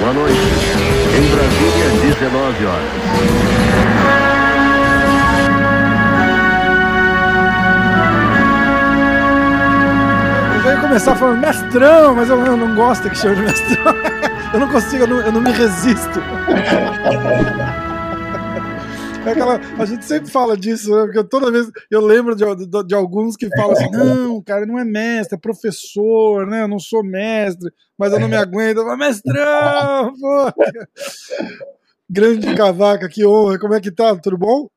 Boa noite. Em Brasília, 19 horas. Começar falando mestrão, mas eu, eu não gosto que chame de mestrão. Eu não consigo, eu não, eu não me resisto. É aquela, a gente sempre fala disso, né? Porque toda vez eu lembro de, de, de, alguns que falam assim: não, cara, não é mestre, é professor, né? Eu não sou mestre, mas eu não me aguento. Mas, mestrão, pô! Grande cavaca, que honra. Como é que tá? Tudo bom?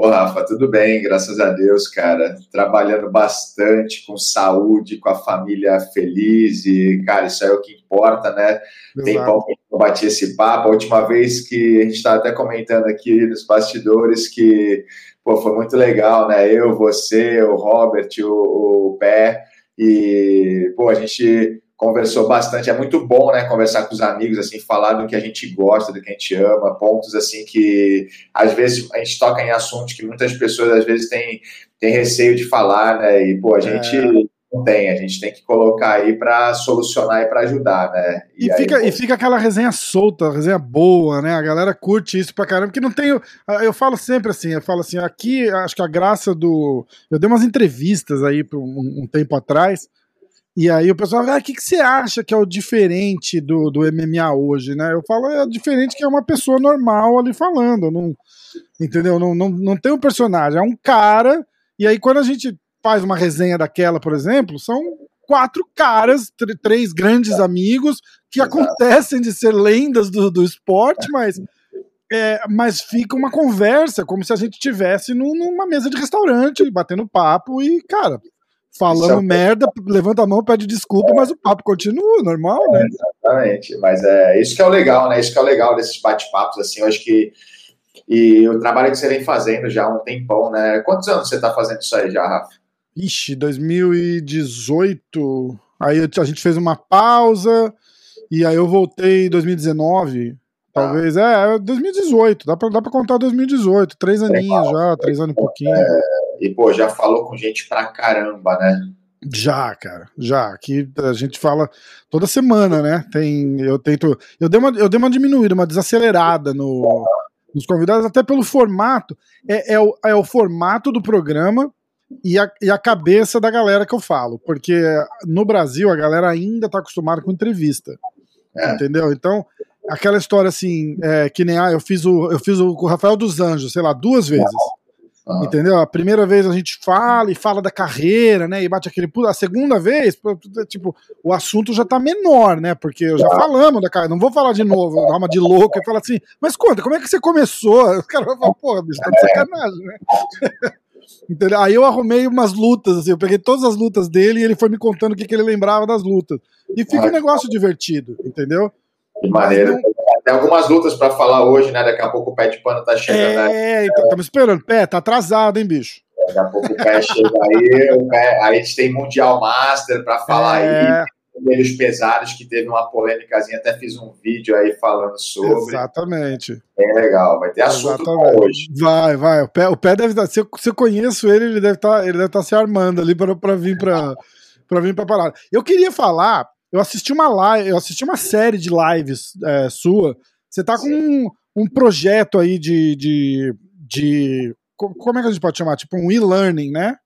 Pô, Rafa, tudo bem, graças a Deus, cara. Trabalhando bastante, com saúde, com a família feliz e, cara, isso é o que importa, né? Exato. Tem bom que eu bati esse papo. A última vez que a gente estava até comentando aqui nos bastidores que, pô, foi muito legal, né? Eu, você, o Robert, o, o Pé e, pô, a gente conversou bastante. É muito bom, né, conversar com os amigos, assim, falar do que a gente gosta, do que a gente ama, pontos, assim, que às vezes a gente toca em assuntos que muitas pessoas, às vezes, têm, têm receio de falar, né, e, pô, a gente... É. Não tem, a gente tem que colocar aí para solucionar e para ajudar, né? E, e fica, aí, e fica aquela resenha solta, resenha boa, né? A galera curte isso pra caramba, porque não tem. Eu falo sempre assim, eu falo assim, aqui acho que a graça do. Eu dei umas entrevistas aí um, um tempo atrás, e aí o pessoal fala, ah, o que, que você acha que é o diferente do, do MMA hoje, né? Eu falo, é diferente que é uma pessoa normal ali falando, não, entendeu? Não, não, não tem um personagem, é um cara, e aí quando a gente faz uma resenha daquela, por exemplo, são quatro caras, três grandes amigos, que acontecem de ser lendas do, do esporte, mas é, mas fica uma conversa, como se a gente estivesse numa mesa de restaurante, batendo papo e, cara, falando é... merda, levanta a mão, pede desculpa, é. mas o papo continua, normal, né? exatamente, mas é isso que é o legal, né? Isso que é o legal desses bate-papos, assim, eu acho que e o trabalho que você vem fazendo já há um tempão, né? Quantos anos você está fazendo isso aí já, Rafa? Ixi, 2018. Aí a gente fez uma pausa e aí eu voltei em 2019. Talvez, é, 2018, dá pra, dá pra contar 2018, três aninhos já, três anos e pouquinho. É, e, pô, já falou com gente pra caramba, né? Já, cara, já. Aqui a gente fala toda semana, né? Tem, eu tento, eu dei uma, eu dei uma diminuída, uma desacelerada no, nos convidados, até pelo formato. É, é, o, é o formato do programa e a, e a cabeça da galera que eu falo, porque no Brasil a galera ainda tá acostumada com entrevista, é. entendeu? Então aquela história assim, é, que nem ah, eu fiz o eu fiz o o Rafael dos Anjos, sei lá, duas vezes. Ah. Entendeu? A primeira vez a gente fala e fala da carreira, né? E bate aquele. A segunda vez, tipo, o assunto já tá menor, né? Porque já falamos da carreira. Não vou falar de novo, dar uma de louco e falar assim, mas conta, como é que você começou? O cara vai falar, porra, bicho, tá de sacanagem, né? Entendeu? Aí eu arrumei umas lutas, assim, eu peguei todas as lutas dele e ele foi me contando o que, que ele lembrava das lutas. E fica um negócio divertido, entendeu? Que maneiro. Não... Tem algumas lutas para falar hoje, né? Daqui a pouco o pé de pano tá chegando. Né? É, então estamos esperando. Pé, tá atrasado, hein, bicho? Daqui a pouco o pé chega aí, o pé, aí a gente tem Mundial Master para falar é... aí. Menos pesados, que teve uma polêmicazinha, até fiz um vídeo aí falando sobre. Exatamente. Bem legal, vai ter assunto hoje. Vai, vai. O pé, o pé deve estar. Se eu, se eu conheço ele, ele deve estar, ele deve estar se armando ali para vir para para vir para parar. Eu queria falar eu assisti uma live, eu assisti uma série de lives é, sua. Você tá com um, um, projeto aí de, de, de. Como é que a gente pode chamar? Tipo um e-learning, né?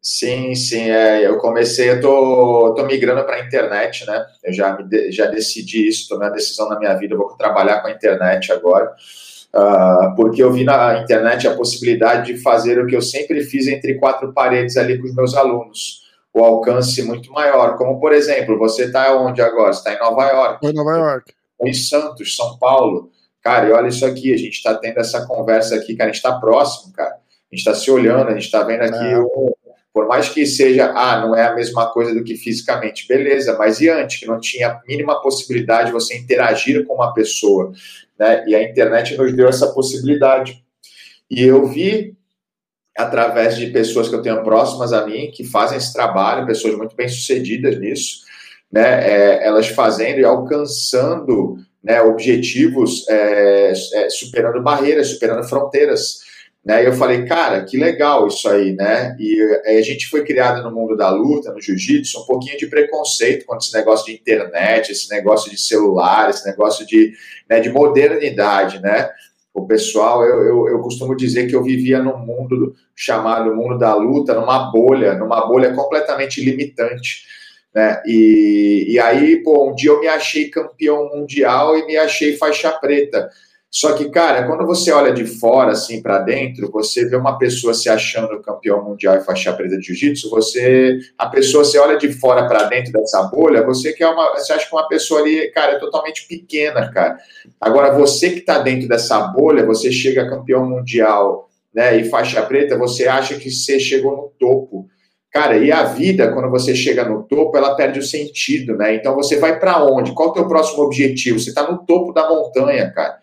Sim, sim. É, eu comecei, eu tô, tô migrando para a internet, né? Eu já, me, já decidi isso, tomei uma decisão na minha vida, eu vou trabalhar com a internet agora. Uh, porque eu vi na internet a possibilidade de fazer o que eu sempre fiz entre quatro paredes ali com os meus alunos o alcance muito maior. Como, por exemplo, você está onde agora? Você está em Nova York. Em Nova York. Em Santos, São Paulo. Cara, e olha isso aqui, a gente está tendo essa conversa aqui, cara, a gente está próximo, cara. A gente está se olhando, a gente está vendo aqui, é. um, por mais que seja, ah, não é a mesma coisa do que fisicamente, beleza, mas e antes, que não tinha a mínima possibilidade de você interagir com uma pessoa, né? E a internet nos deu essa possibilidade. E eu vi através de pessoas que eu tenho próximas a mim, que fazem esse trabalho, pessoas muito bem sucedidas nisso, né, é, elas fazendo e alcançando né, objetivos, é, é, superando barreiras, superando fronteiras. Né? E eu falei, cara, que legal isso aí, né? E a gente foi criado no mundo da luta, no jiu-jitsu, um pouquinho de preconceito com esse negócio de internet, esse negócio de celular, esse negócio de, né, de modernidade, né? O pessoal, eu, eu, eu, costumo dizer que eu vivia num mundo chamado mundo da luta, numa bolha, numa bolha completamente limitante. Né? E, e aí, pô, um dia eu me achei campeão mundial e me achei faixa preta. Só que, cara, quando você olha de fora, assim, para dentro, você vê uma pessoa se achando campeão mundial e faixa preta de jiu-jitsu, você, a pessoa, você olha de fora para dentro dessa bolha, você quer uma, você acha que uma pessoa ali, cara, é totalmente pequena, cara. Agora, você que está dentro dessa bolha, você chega campeão mundial, né, e faixa preta, você acha que você chegou no topo. Cara, e a vida, quando você chega no topo, ela perde o sentido, né? Então você vai para onde? Qual é o teu próximo objetivo? Você está no topo da montanha, cara.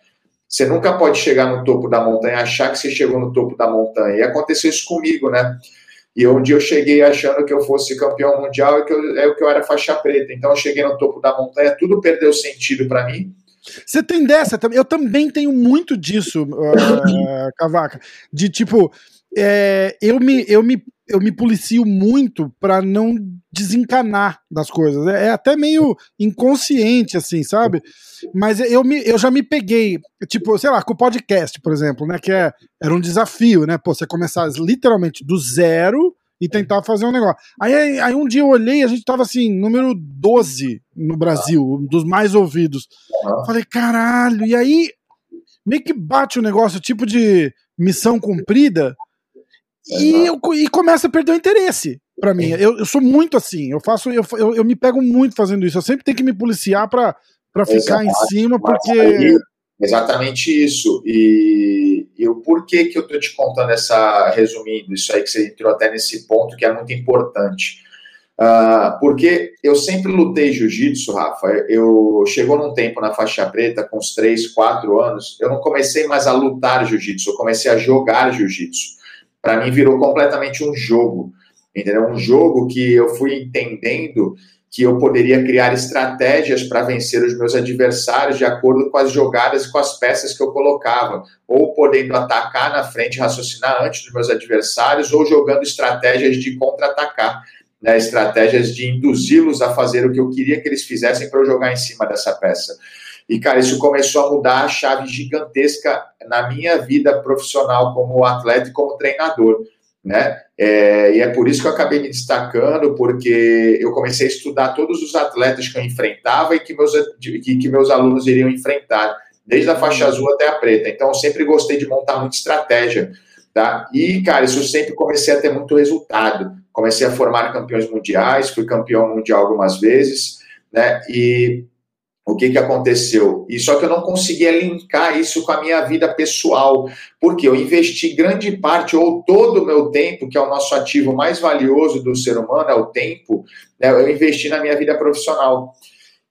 Você nunca pode chegar no topo da montanha, achar que você chegou no topo da montanha. E aconteceu isso comigo, né? E um dia eu cheguei achando que eu fosse campeão mundial e que eu, é que eu era faixa preta. Então eu cheguei no topo da montanha, tudo perdeu sentido para mim. Você tem dessa? Eu também tenho muito disso, uh, Cavaca. De tipo, é, eu, me, eu, me, eu me policio muito para não desencanar das coisas. É, é, até meio inconsciente, assim, sabe? Mas eu, me, eu já me peguei, tipo, sei lá, com o podcast, por exemplo, né? Que é, era um desafio, né? Pô, você começar literalmente do zero e tentar fazer um negócio. Aí, aí um dia eu olhei, a gente tava assim, número 12 no Brasil, um dos mais ouvidos. Falei, caralho, e aí meio que bate o negócio, tipo de missão cumprida, e, eu, e começa a perder o interesse para mim. Eu, eu, sou muito assim, eu faço, eu, eu, eu, me pego muito fazendo isso. Eu sempre tenho que me policiar para ficar em cima, porque. Exatamente isso. E, e o porquê que eu tô te contando essa, resumindo, isso aí que você entrou até nesse ponto que é muito importante. Uh, porque eu sempre lutei jiu-jitsu, Rafa. Eu chegou num tempo na faixa preta, com uns 3, 4 anos, eu não comecei mais a lutar jiu-jitsu, eu comecei a jogar jiu-jitsu para mim virou completamente um jogo, entendeu? Um jogo que eu fui entendendo que eu poderia criar estratégias para vencer os meus adversários de acordo com as jogadas e com as peças que eu colocava, ou podendo atacar na frente, raciocinar antes dos meus adversários, ou jogando estratégias de contra-atacar, né, estratégias de induzi-los a fazer o que eu queria que eles fizessem para eu jogar em cima dessa peça. E, cara, isso começou a mudar a chave gigantesca na minha vida profissional como atleta e como treinador, né? É, e é por isso que eu acabei me destacando, porque eu comecei a estudar todos os atletas que eu enfrentava e que meus, que, que meus alunos iriam enfrentar, desde a faixa azul até a preta. Então, eu sempre gostei de montar muita estratégia, tá? E, cara, isso eu sempre comecei a ter muito resultado. Comecei a formar campeões mundiais, fui campeão mundial algumas vezes, né? E o que, que aconteceu? E só que eu não conseguia linkar isso com a minha vida pessoal, porque eu investi grande parte ou todo o meu tempo, que é o nosso ativo mais valioso do ser humano, é o tempo, né, eu investi na minha vida profissional.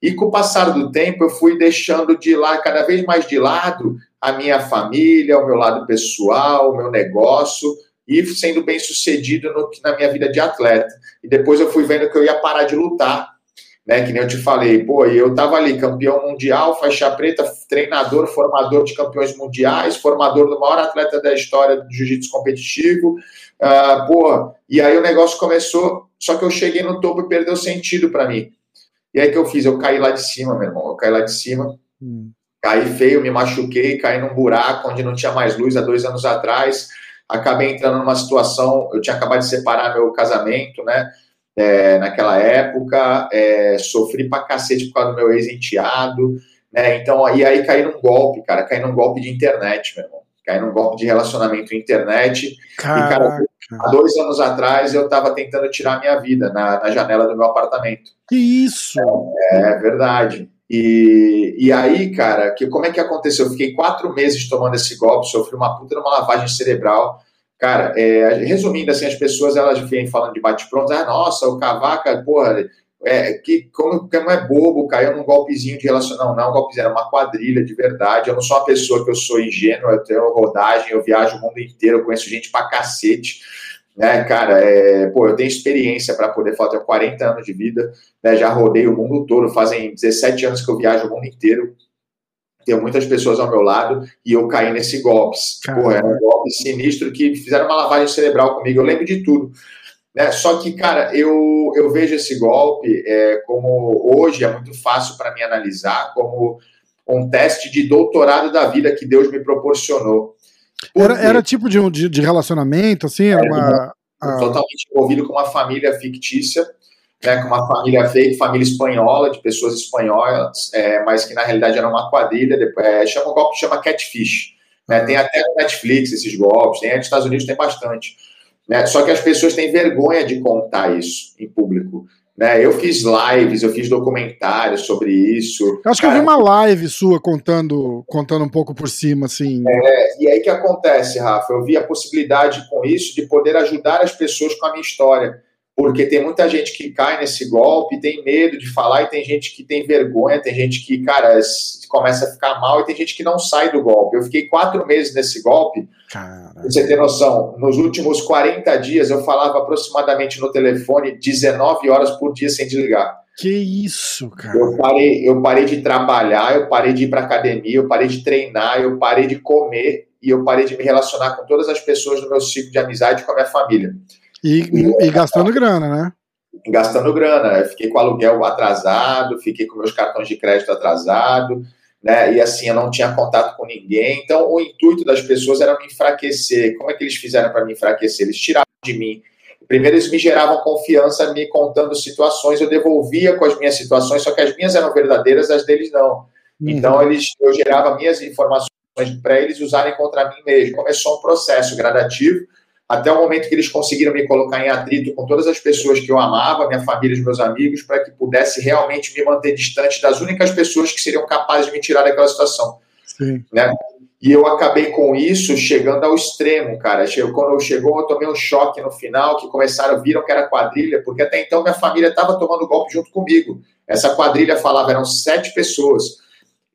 E com o passar do tempo, eu fui deixando de lá, cada vez mais de lado, a minha família, o meu lado pessoal, o meu negócio, e sendo bem sucedido no, na minha vida de atleta. E depois eu fui vendo que eu ia parar de lutar né? Que nem eu te falei, pô, eu tava ali, campeão mundial, faixa preta, treinador, formador de campeões mundiais, formador do maior atleta da história do jiu-jitsu competitivo, uh, pô, e aí o negócio começou, só que eu cheguei no topo e perdeu sentido para mim. E aí que eu fiz? Eu caí lá de cima, meu irmão, eu caí lá de cima, hum. caí feio, me machuquei, caí num buraco onde não tinha mais luz há dois anos atrás, acabei entrando numa situação, eu tinha acabado de separar meu casamento, né? É, naquela época, é, sofri pra cacete por causa do meu ex-enteado, né? Então, aí, aí caí num golpe, cara, caí num golpe de internet, meu irmão. Caí num golpe de relacionamento internet. Caraca. E, cara, há dois anos atrás eu tava tentando tirar a minha vida na, na janela do meu apartamento. Que isso! É, é verdade. E, e aí, cara, que, como é que aconteceu? Eu fiquei quatro meses tomando esse golpe, sofri uma puta uma lavagem cerebral. Cara, é, resumindo, assim, as pessoas elas vêm falando de bate-pronto, ah, nossa, o Cavaca, porra, é, que como, como é bobo, caiu num golpezinho de relacionamento. Não, não é um golpezinho, é uma quadrilha de verdade. Eu não sou uma pessoa que eu sou ingênuo, eu tenho rodagem, eu viajo o mundo inteiro, eu conheço gente pra cacete. Né, cara, é, pô, eu tenho experiência para poder falar, tenho 40 anos de vida, né, já rodei o mundo todo, fazem 17 anos que eu viajo o mundo inteiro, tenho muitas pessoas ao meu lado e eu caí nesse golpe. Pô, era um golpe sinistro que fizeram uma lavagem cerebral comigo. Eu lembro de tudo. Né? Só que, cara, eu, eu vejo esse golpe é, como hoje é muito fácil para mim analisar como um teste de doutorado da vida que Deus me proporcionou. Era, era, tipo de, de, de relacionamento, assim? Era, uma, totalmente envolvido com uma família fictícia, né, com uma família fake, família espanhola, de pessoas espanholas, é, mas que na realidade era uma quadrilha, depois, é, chama um golpe que chama catfish. Né, tem até no Netflix esses golpes, tem nos Estados Unidos tem bastante. Né, só que as pessoas têm vergonha de contar isso em público. Né? Eu fiz lives, eu fiz documentários sobre isso. Eu acho que eu vi uma live sua contando, contando um pouco por cima, assim. É, e aí que acontece, Rafa? Eu vi a possibilidade com isso de poder ajudar as pessoas com a minha história porque tem muita gente que cai nesse golpe, tem medo de falar, e tem gente que tem vergonha, tem gente que, cara, começa a ficar mal, e tem gente que não sai do golpe. Eu fiquei quatro meses nesse golpe, pra você ter noção, nos últimos 40 dias eu falava aproximadamente no telefone 19 horas por dia sem desligar. Que isso, cara. Eu parei, eu parei de trabalhar, eu parei de ir para academia, eu parei de treinar, eu parei de comer e eu parei de me relacionar com todas as pessoas do meu ciclo de amizade com a minha família. E, e gastando grana, né? Gastando grana. Eu fiquei com aluguel atrasado, fiquei com meus cartões de crédito atrasado, né? E assim, eu não tinha contato com ninguém. Então, o intuito das pessoas era me enfraquecer. Como é que eles fizeram para me enfraquecer? Eles tiravam de mim. Primeiro, eles me geravam confiança, me contando situações, eu devolvia com as minhas situações, só que as minhas eram verdadeiras, as deles não. Uhum. Então, eles, eu gerava minhas informações para eles usarem contra mim mesmo. Começou um processo gradativo até o momento que eles conseguiram me colocar em atrito com todas as pessoas que eu amava, minha família, os meus amigos, para que pudesse realmente me manter distante das únicas pessoas que seriam capazes de me tirar daquela situação. Sim. Né? E eu acabei com isso chegando ao extremo, cara. Quando chegou, eu tomei um choque no final, que começaram, viram que era quadrilha, porque até então minha família estava tomando golpe junto comigo. Essa quadrilha falava, eram sete pessoas,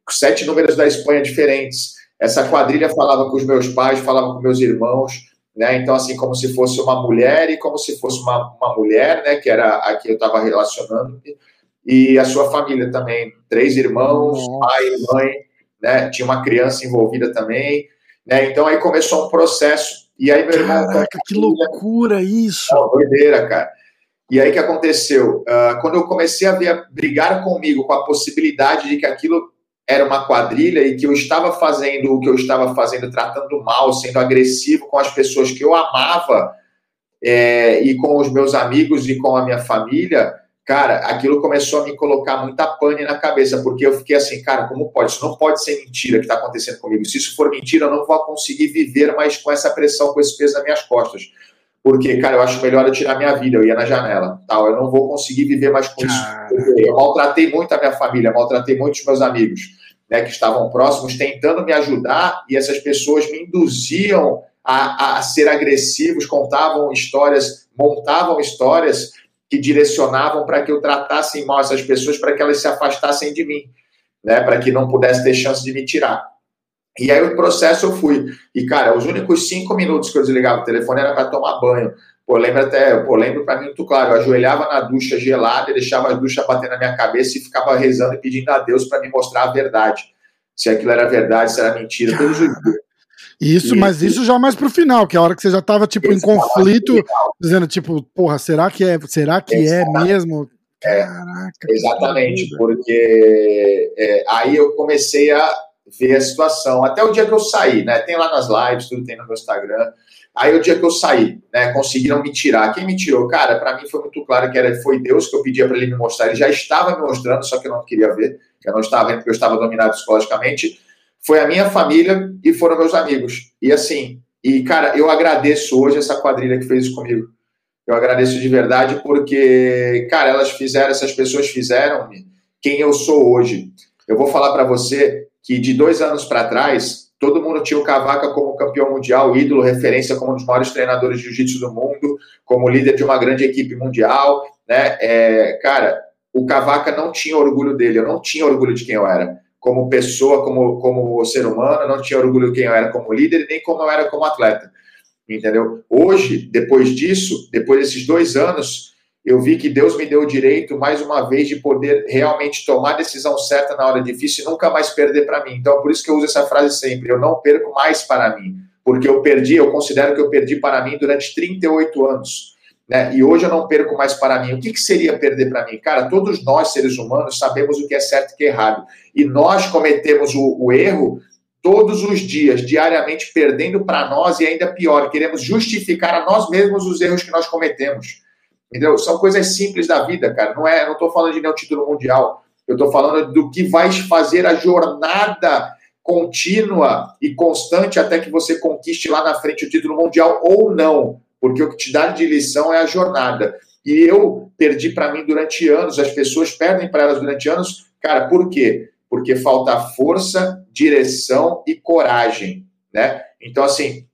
sete números da Espanha diferentes. Essa quadrilha falava com os meus pais, falava com meus irmãos, né? Então, assim, como se fosse uma mulher e como se fosse uma, uma mulher, né? Que era a que eu estava relacionando, e a sua família também, três irmãos, pai, mãe, né? Tinha uma criança envolvida também, né? Então aí começou um processo. E aí meu irmão. Caraca, que loucura isso! É doideira, cara. E aí que aconteceu? Uh, quando eu comecei a ver brigar comigo com a possibilidade de que aquilo era uma quadrilha e que eu estava fazendo o que eu estava fazendo, tratando mal, sendo agressivo com as pessoas que eu amava é, e com os meus amigos e com a minha família, cara, aquilo começou a me colocar muita pane na cabeça, porque eu fiquei assim, cara, como pode? Isso não pode ser mentira que está acontecendo comigo. Se isso for mentira, eu não vou conseguir viver mais com essa pressão, com esse peso nas minhas costas. Porque, cara, eu acho melhor eu tirar minha vida, eu ia na janela, tal. Eu não vou conseguir viver mais com isso. Eu maltratei muito a minha família, maltratei muito os meus amigos, né, que estavam próximos, tentando me ajudar, e essas pessoas me induziam a, a ser agressivos, contavam histórias, montavam histórias que direcionavam para que eu tratasse mal essas pessoas, para que elas se afastassem de mim, né, para que não pudesse ter chance de me tirar. E aí o processo eu fui. E, cara, os únicos cinco minutos que eu desligava o telefone era para tomar banho. Pô, lembro até, pô, lembro para mim muito claro, eu ajoelhava na ducha gelada e deixava a ducha bater na minha cabeça e ficava rezando e pedindo a Deus para me mostrar a verdade. Se aquilo era verdade, se era mentira, todo dia. Isso, e, mas isso já mais pro final, que é a hora que você já tava, tipo, em conflito, dizendo, tipo, porra, será que é, será que é mesmo? É, Caraca. Exatamente, porque é, aí eu comecei a ver a situação. Até o dia que eu saí, né? Tem lá nas lives, tudo tem no meu Instagram. Aí o dia que eu saí, né? Conseguiram me tirar. Quem me tirou? Cara, para mim foi muito claro que era, foi Deus que eu pedia para ele me mostrar. Ele já estava me mostrando, só que eu não queria ver. Eu não estava vendo porque eu estava dominado psicologicamente. Foi a minha família e foram meus amigos. E assim, e cara, eu agradeço hoje essa quadrilha que fez isso comigo. Eu agradeço de verdade porque, cara, elas fizeram, essas pessoas fizeram quem eu sou hoje. Eu vou falar para você que de dois anos para trás, todo mundo tinha o Cavaca como campeão mundial, ídolo, referência como um dos maiores treinadores de jiu-jitsu do mundo, como líder de uma grande equipe mundial, né? É, cara, o Cavaca não tinha orgulho dele, eu não tinha orgulho de quem eu era. Como pessoa, como, como ser humano, não tinha orgulho de quem eu era como líder, nem como eu era como atleta. Entendeu? Hoje, depois disso, depois desses dois anos, eu vi que Deus me deu o direito, mais uma vez, de poder realmente tomar a decisão certa na hora difícil e nunca mais perder para mim. Então, por isso que eu uso essa frase sempre: eu não perco mais para mim, porque eu perdi, eu considero que eu perdi para mim durante 38 anos. Né? E hoje eu não perco mais para mim. O que, que seria perder para mim? Cara, todos nós, seres humanos, sabemos o que é certo e o que é errado. E nós cometemos o, o erro todos os dias, diariamente, perdendo para nós e ainda pior, queremos justificar a nós mesmos os erros que nós cometemos. Entendeu? São coisas simples da vida, cara. Não é, não estou falando de nenhum título mundial. Eu estou falando do que vai fazer a jornada contínua e constante até que você conquiste lá na frente o título mundial ou não, porque o que te dá de lição é a jornada. E eu perdi para mim durante anos, as pessoas perdem para elas durante anos, cara, por quê? Porque falta força, direção e coragem, né? Então, assim,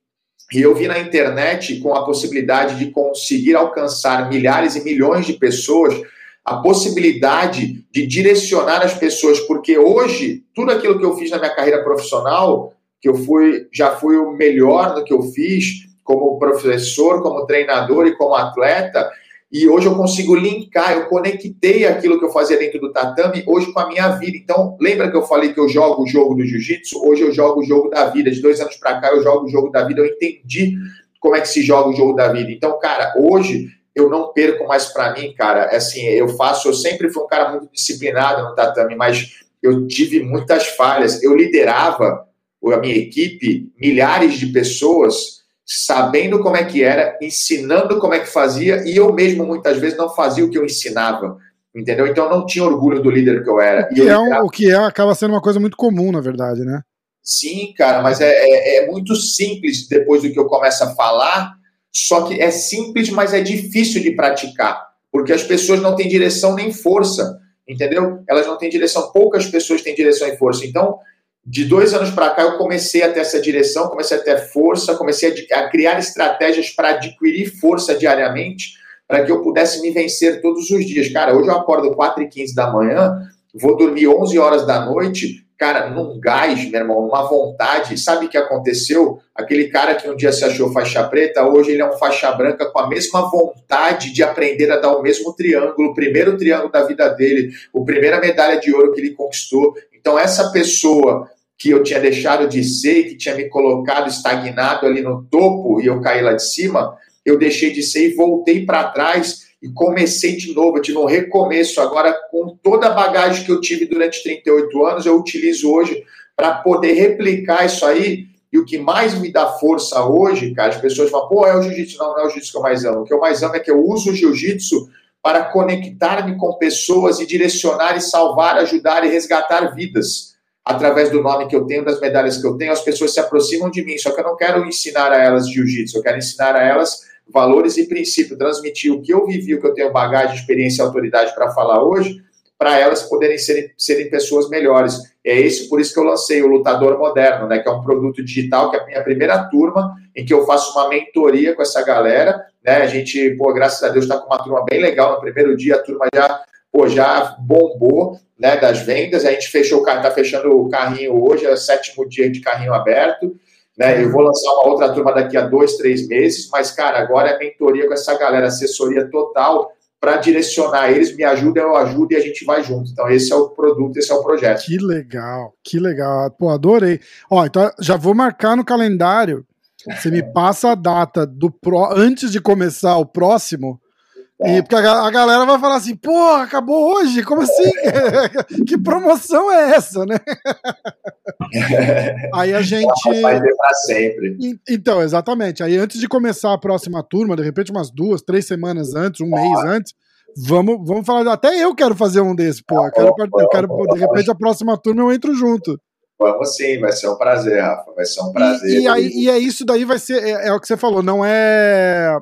e eu vi na internet com a possibilidade de conseguir alcançar milhares e milhões de pessoas, a possibilidade de direcionar as pessoas, porque hoje tudo aquilo que eu fiz na minha carreira profissional, que eu fui, já fui o melhor no que eu fiz, como professor, como treinador e como atleta, e hoje eu consigo linkar, eu conectei aquilo que eu fazia dentro do tatame hoje com a minha vida. Então, lembra que eu falei que eu jogo o jogo do jiu-jitsu? Hoje eu jogo o jogo da vida. De dois anos para cá eu jogo o jogo da vida. Eu entendi como é que se joga o jogo da vida. Então, cara, hoje eu não perco mais para mim, cara. Assim, eu faço, eu sempre fui um cara muito disciplinado no tatame, mas eu tive muitas falhas. Eu liderava a minha equipe, milhares de pessoas sabendo como é que era, ensinando como é que fazia, e eu mesmo muitas vezes não fazia o que eu ensinava. Entendeu? Então eu não tinha orgulho do líder que eu era. O que, é, um, o que é, acaba sendo uma coisa muito comum, na verdade, né? Sim, cara, mas é, é, é, muito simples depois do que eu começo a falar, só que é simples, mas é difícil de praticar, porque as pessoas não têm direção nem força, entendeu? Elas não têm direção, poucas pessoas têm direção e força. Então, de dois anos para cá, eu comecei a ter essa direção, comecei a ter força, comecei a, a criar estratégias para adquirir força diariamente, para que eu pudesse me vencer todos os dias. Cara, hoje eu acordo 4 e 15 da manhã, vou dormir 11 horas da noite, cara, num gás, meu irmão, numa vontade. Sabe o que aconteceu? Aquele cara que um dia se achou faixa preta, hoje ele é um faixa branca com a mesma vontade de aprender a dar o mesmo triângulo, o primeiro triângulo da vida dele, a primeira medalha de ouro que ele conquistou. Então, essa pessoa que eu tinha deixado de ser, que tinha me colocado estagnado ali no topo e eu caí lá de cima, eu deixei de ser e voltei para trás e comecei de novo. Eu tive um recomeço. Agora, com toda a bagagem que eu tive durante 38 anos, eu utilizo hoje para poder replicar isso aí. E o que mais me dá força hoje, cara, as pessoas falam, pô, é o jiu-jitsu. Não, não é o jiu-jitsu que eu mais amo. O que eu mais amo é que eu uso o jiu-jitsu para conectar-me com pessoas e direcionar e salvar, ajudar e resgatar vidas. Através do nome que eu tenho, das medalhas que eu tenho, as pessoas se aproximam de mim. Só que eu não quero ensinar a elas jiu-jitsu, eu quero ensinar a elas valores e princípios, transmitir o que eu vivi, o que eu tenho bagagem, experiência e autoridade para falar hoje, para elas poderem serem, serem pessoas melhores. É esse por isso que eu lancei o Lutador Moderno, né, que é um produto digital, que é a minha primeira turma, em que eu faço uma mentoria com essa galera né? A gente, pô, graças a Deus, está com uma turma bem legal. No primeiro dia, a turma já, pô, já bombou né, das vendas. A gente fechou o carro, está fechando o carrinho hoje, é o sétimo dia de carrinho aberto. Né? Eu vou lançar uma outra turma daqui a dois, três meses, mas, cara, agora é mentoria com essa galera, assessoria total para direcionar eles, me ajuda, eu ajudo e a gente vai junto. Então, esse é o produto, esse é o projeto. Que legal, que legal. Pô, adorei. Ó, então já vou marcar no calendário você me passa a data do pro, antes de começar o próximo. É. E porque a, a, galera vai falar assim, pô, acabou hoje? Como assim? que promoção é essa, né? Aí a gente. Vai ter pra sempre. Então, exatamente. Aí antes de começar a próxima turma, de repente, umas duas, três semanas antes, um mês antes, vamos, vamos falar. Até eu quero fazer um desse, pô. Eu quero, eu quero, de repente, a próxima turma eu entro junto. Vamos sim, vai ser um prazer, Rafa. Vai ser um prazer. E, e, aí, e é isso daí, vai ser. É, é, o que você falou, não é.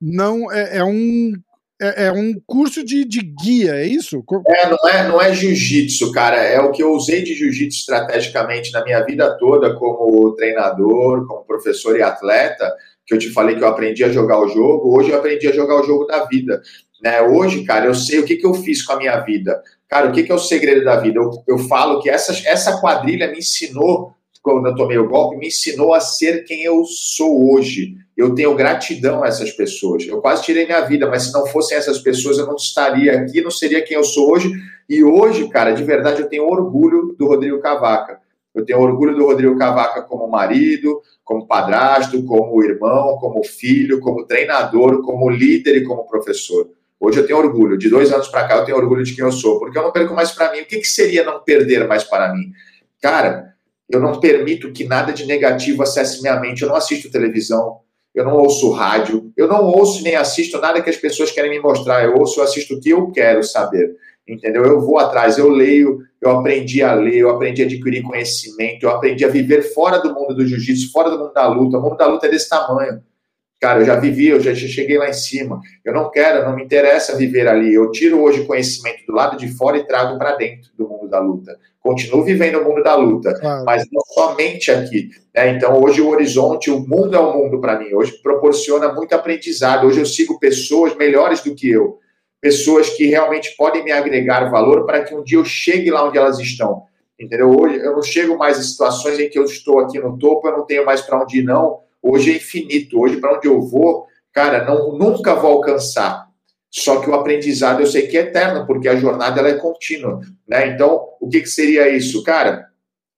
Não é, é um. É, é, um curso de, de guia, é isso? É, não é, não é jiu-jitsu, cara. É o que eu usei de jiu-jitsu estrategicamente na minha vida toda, como treinador, como professor e atleta, que eu te falei que eu aprendi a jogar o jogo. Hoje eu aprendi a jogar o jogo da vida. Né? Hoje, cara, eu sei o que, que eu fiz com a minha vida. Cara, o que, que é o segredo da vida? Eu, eu falo que essa, essa quadrilha me ensinou quando eu tomei o golpe, me ensinou a ser quem eu sou hoje. Eu tenho gratidão a essas pessoas. Eu quase tirei minha vida, mas se não fossem essas pessoas, eu não estaria aqui, não seria quem eu sou hoje. E hoje, cara, de verdade, eu tenho orgulho do Rodrigo Cavaca. Eu tenho orgulho do Rodrigo Cavaca como marido, como padrasto, como irmão, como filho, como treinador, como líder e como professor. Hoje eu tenho orgulho. De dois anos para cá eu tenho orgulho de quem eu sou, porque eu não perco mais para mim. O que, que seria não perder mais para mim? Cara, eu não permito que nada de negativo acesse minha mente. Eu não assisto televisão, eu não ouço rádio, eu não ouço nem assisto nada que as pessoas querem me mostrar. Eu ouço, eu assisto o que eu quero saber. Entendeu? Eu vou atrás, eu leio, eu aprendi a ler, eu aprendi a adquirir conhecimento, eu aprendi a viver fora do mundo do jiu-jitsu, fora do mundo da luta. O mundo da luta é desse tamanho. Cara, eu já vivi, eu já cheguei lá em cima. Eu não quero, não me interessa viver ali. Eu tiro hoje conhecimento do lado de fora e trago para dentro do mundo da luta. Continuo vivendo o mundo da luta, claro. mas não somente aqui. Né? Então, hoje o horizonte, o mundo é o mundo para mim. Hoje proporciona muito aprendizado. Hoje eu sigo pessoas melhores do que eu. Pessoas que realmente podem me agregar valor para que um dia eu chegue lá onde elas estão. Entendeu? Hoje eu não chego mais em situações em que eu estou aqui no topo, eu não tenho mais para onde ir, não hoje é infinito. Hoje, para onde eu vou, cara, não, nunca vou alcançar. Só que o aprendizado eu sei que é eterno, porque a jornada ela é contínua. Né? Então, o que, que seria isso? Cara,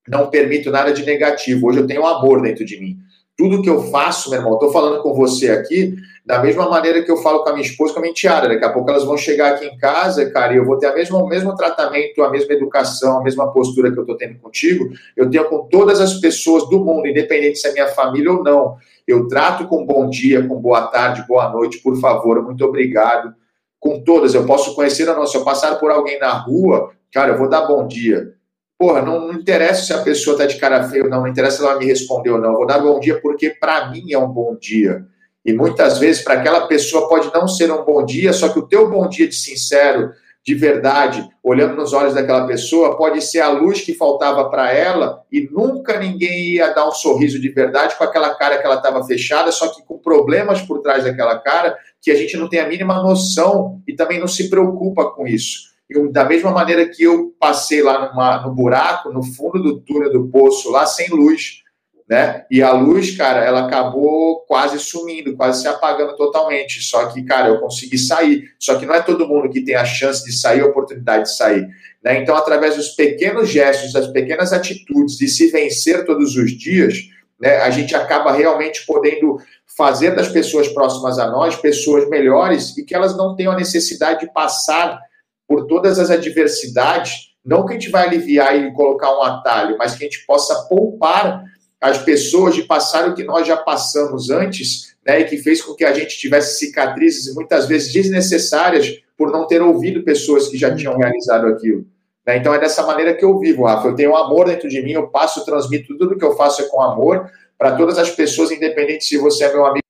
não permito nada de negativo. Hoje eu tenho amor dentro de mim. Tudo que eu faço, meu irmão, estou falando com você aqui, da mesma maneira que eu falo com a minha esposa, com a minha enteada. Daqui a pouco elas vão chegar aqui em casa, cara, e eu vou ter a mesma, o mesmo tratamento, a mesma educação, a mesma postura que eu estou tendo contigo. Eu tenho com todas as pessoas do mundo, independente se é minha família ou não. Eu trato com bom dia, com boa tarde, boa noite, por favor, muito obrigado. Com todas, eu posso conhecer ou não. Se eu passar por alguém na rua, cara, eu vou dar bom dia. Porra, não, não interessa se a pessoa tá de cara feia ou não, não interessa se ela me respondeu ou não. Eu vou dar bom dia porque para mim é um bom dia. E muitas vezes para aquela pessoa pode não ser um bom dia, só que o teu bom dia de sincero, de verdade, olhando nos olhos daquela pessoa, pode ser a luz que faltava para ela e nunca ninguém ia dar um sorriso de verdade com aquela cara que ela estava fechada, só que com problemas por trás daquela cara que a gente não tem a mínima noção e também não se preocupa com isso. Eu, da mesma maneira que eu passei lá numa, no buraco, no fundo do túnel do poço, lá sem luz, né? E a luz, cara, ela acabou quase sumindo, quase se apagando totalmente. Só que, cara, eu consegui sair. Só que não é todo mundo que tem a chance de sair, a oportunidade de sair. Né? Então, através dos pequenos gestos, das pequenas atitudes, de se vencer todos os dias, né, a gente acaba realmente podendo fazer das pessoas próximas a nós pessoas melhores e que elas não tenham a necessidade de passar por todas as adversidades, não que a gente vai aliviar e colocar um atalho, mas que a gente possa poupar as pessoas de passar o que nós já passamos antes, né, e que fez com que a gente tivesse cicatrizes muitas vezes desnecessárias por não ter ouvido pessoas que já tinham realizado aquilo. Né? Então é dessa maneira que eu vivo, Rafa. Eu tenho amor dentro de mim, eu passo, transmito tudo que eu faço é com amor para todas as pessoas, independente se você é meu amigo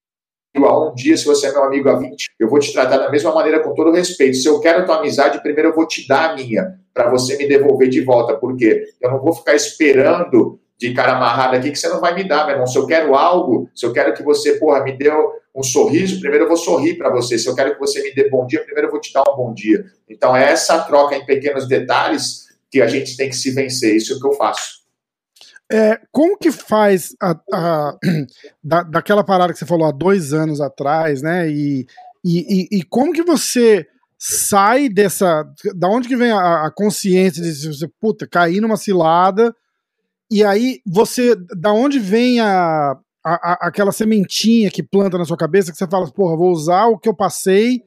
há um dia, se você é meu amigo há 20, eu vou te tratar da mesma maneira com todo respeito. Se eu quero a tua amizade, primeiro eu vou te dar a minha, para você me devolver de volta, porque eu não vou ficar esperando de cara amarrado aqui que você não vai me dar, meu irmão. Se eu quero algo, se eu quero que você, porra, me dê um sorriso, primeiro eu vou sorrir para você. Se eu quero que você me dê bom dia, primeiro eu vou te dar um bom dia. Então é essa troca em pequenos detalhes que a gente tem que se vencer. Isso é o que eu faço. É, como que faz a, a, da, daquela parada que você falou há dois anos atrás, né? E, e, e, como que você sai dessa. Da onde que vem a, a consciência de você, puta, cair numa cilada? E aí você. Da onde vem a, a, aquela sementinha que planta na sua cabeça que você fala, porra, vou usar o que eu passei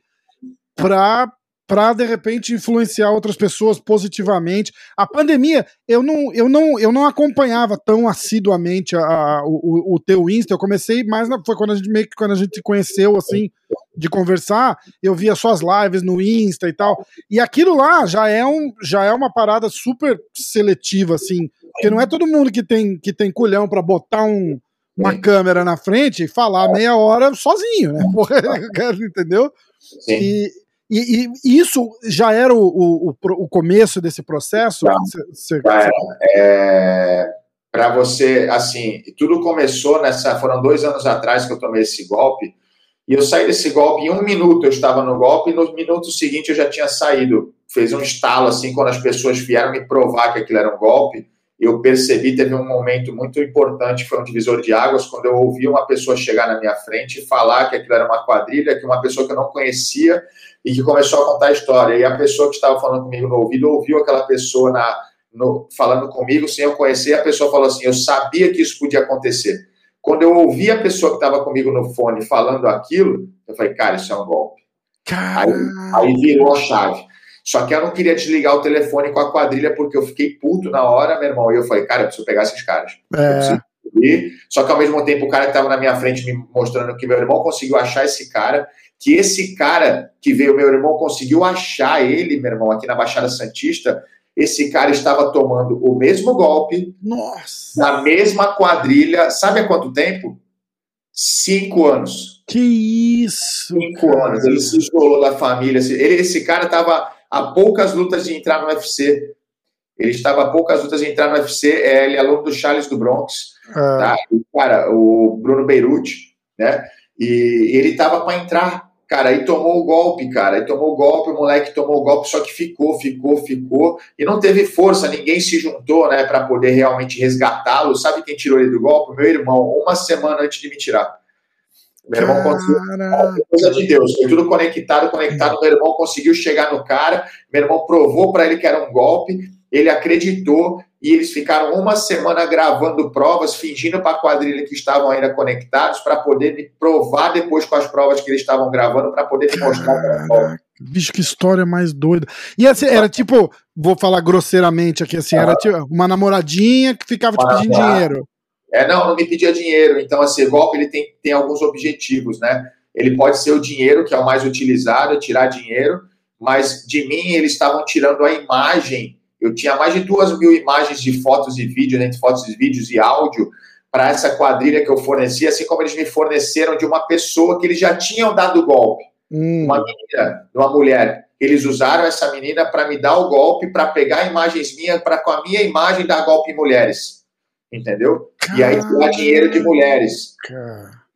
pra para de repente influenciar outras pessoas positivamente. A pandemia, eu não, eu não, eu não acompanhava tão assiduamente a, a o, o, teu Insta. Eu comecei mais na, foi quando a gente meio que quando a gente conheceu assim de conversar, eu via suas lives no Insta e tal. E aquilo lá já é um já é uma parada super seletiva assim, porque não é todo mundo que tem que tem culhão para botar um uma câmera na frente e falar meia hora sozinho, né? Entendeu? Sim. E, e, e, isso já era o, o, o, começo desse processo? É, Para você, assim, tudo começou nessa. Foram dois anos atrás que eu tomei esse golpe. E eu saí desse golpe em um minuto. Eu estava no golpe e no minuto seguinte eu já tinha saído. Fez um estalo assim quando as pessoas vieram me provar que aquilo era um golpe. Eu percebi, teve um momento muito importante, foi um divisor de águas, quando eu ouvi uma pessoa chegar na minha frente e falar que aquilo era uma quadrilha, que uma pessoa que eu não conhecia e que começou a contar a história. E a pessoa que estava falando comigo no ouvido ouviu aquela pessoa na, no, falando comigo sem eu conhecer, a pessoa falou assim: Eu sabia que isso podia acontecer. Quando eu ouvi a pessoa que estava comigo no fone falando aquilo, eu falei, cara, isso é um golpe. Aí, aí virou a chave. Só que eu não queria desligar o telefone com a quadrilha porque eu fiquei puto na hora, meu irmão. E eu falei, cara, eu preciso pegar esses caras. É. Só que ao mesmo tempo o cara que estava na minha frente me mostrando que meu irmão conseguiu achar esse cara, que esse cara que veio, meu irmão conseguiu achar ele, meu irmão, aqui na Baixada Santista. Esse cara estava tomando o mesmo golpe, Nossa. na mesma quadrilha, sabe há quanto tempo? Cinco anos. Que isso! Cinco cara. anos. Ele se isolou da família. Ele, esse cara estava a poucas lutas de entrar no UFC. Ele estava a poucas lutas de entrar no UFC. É, ele é aluno do Charles do Bronx. Ah. Tá? cara, o Bruno Beirute, né? E ele estava para entrar, cara, aí tomou o golpe, cara. Aí tomou o golpe, o moleque tomou o golpe, só que ficou, ficou, ficou. E não teve força, ninguém se juntou, né, para poder realmente resgatá-lo. Sabe quem tirou ele do golpe? Meu irmão, uma semana antes de me tirar. Meu irmão conseguiu. Coisa de Deus, foi tudo conectado, conectado. Meu irmão conseguiu chegar no cara. Meu irmão provou para ele que era um golpe. Ele acreditou e eles ficaram uma semana gravando provas, fingindo para a quadrilha que estavam ainda conectados, para poder me provar depois com as provas que eles estavam gravando, para poder me mostrar. Caraca, bicho, que história mais doida. E assim, era tipo, vou falar grosseiramente aqui, assim, era tipo uma namoradinha que ficava te pedindo dinheiro. É, não, não me pedia dinheiro. Então, assim, golpe ele tem, tem alguns objetivos, né? Ele pode ser o dinheiro, que é o mais utilizado, tirar dinheiro, mas de mim eles estavam tirando a imagem. Eu tinha mais de duas mil imagens de fotos e vídeos, entre fotos e vídeos e áudio, para essa quadrilha que eu fornecia, assim como eles me forneceram de uma pessoa que eles já tinham dado golpe. Hum. Uma menina, uma mulher. Eles usaram essa menina para me dar o golpe, para pegar imagens minhas, para com a minha imagem dar golpe em mulheres entendeu? Caramba. E aí tirar dinheiro de mulheres.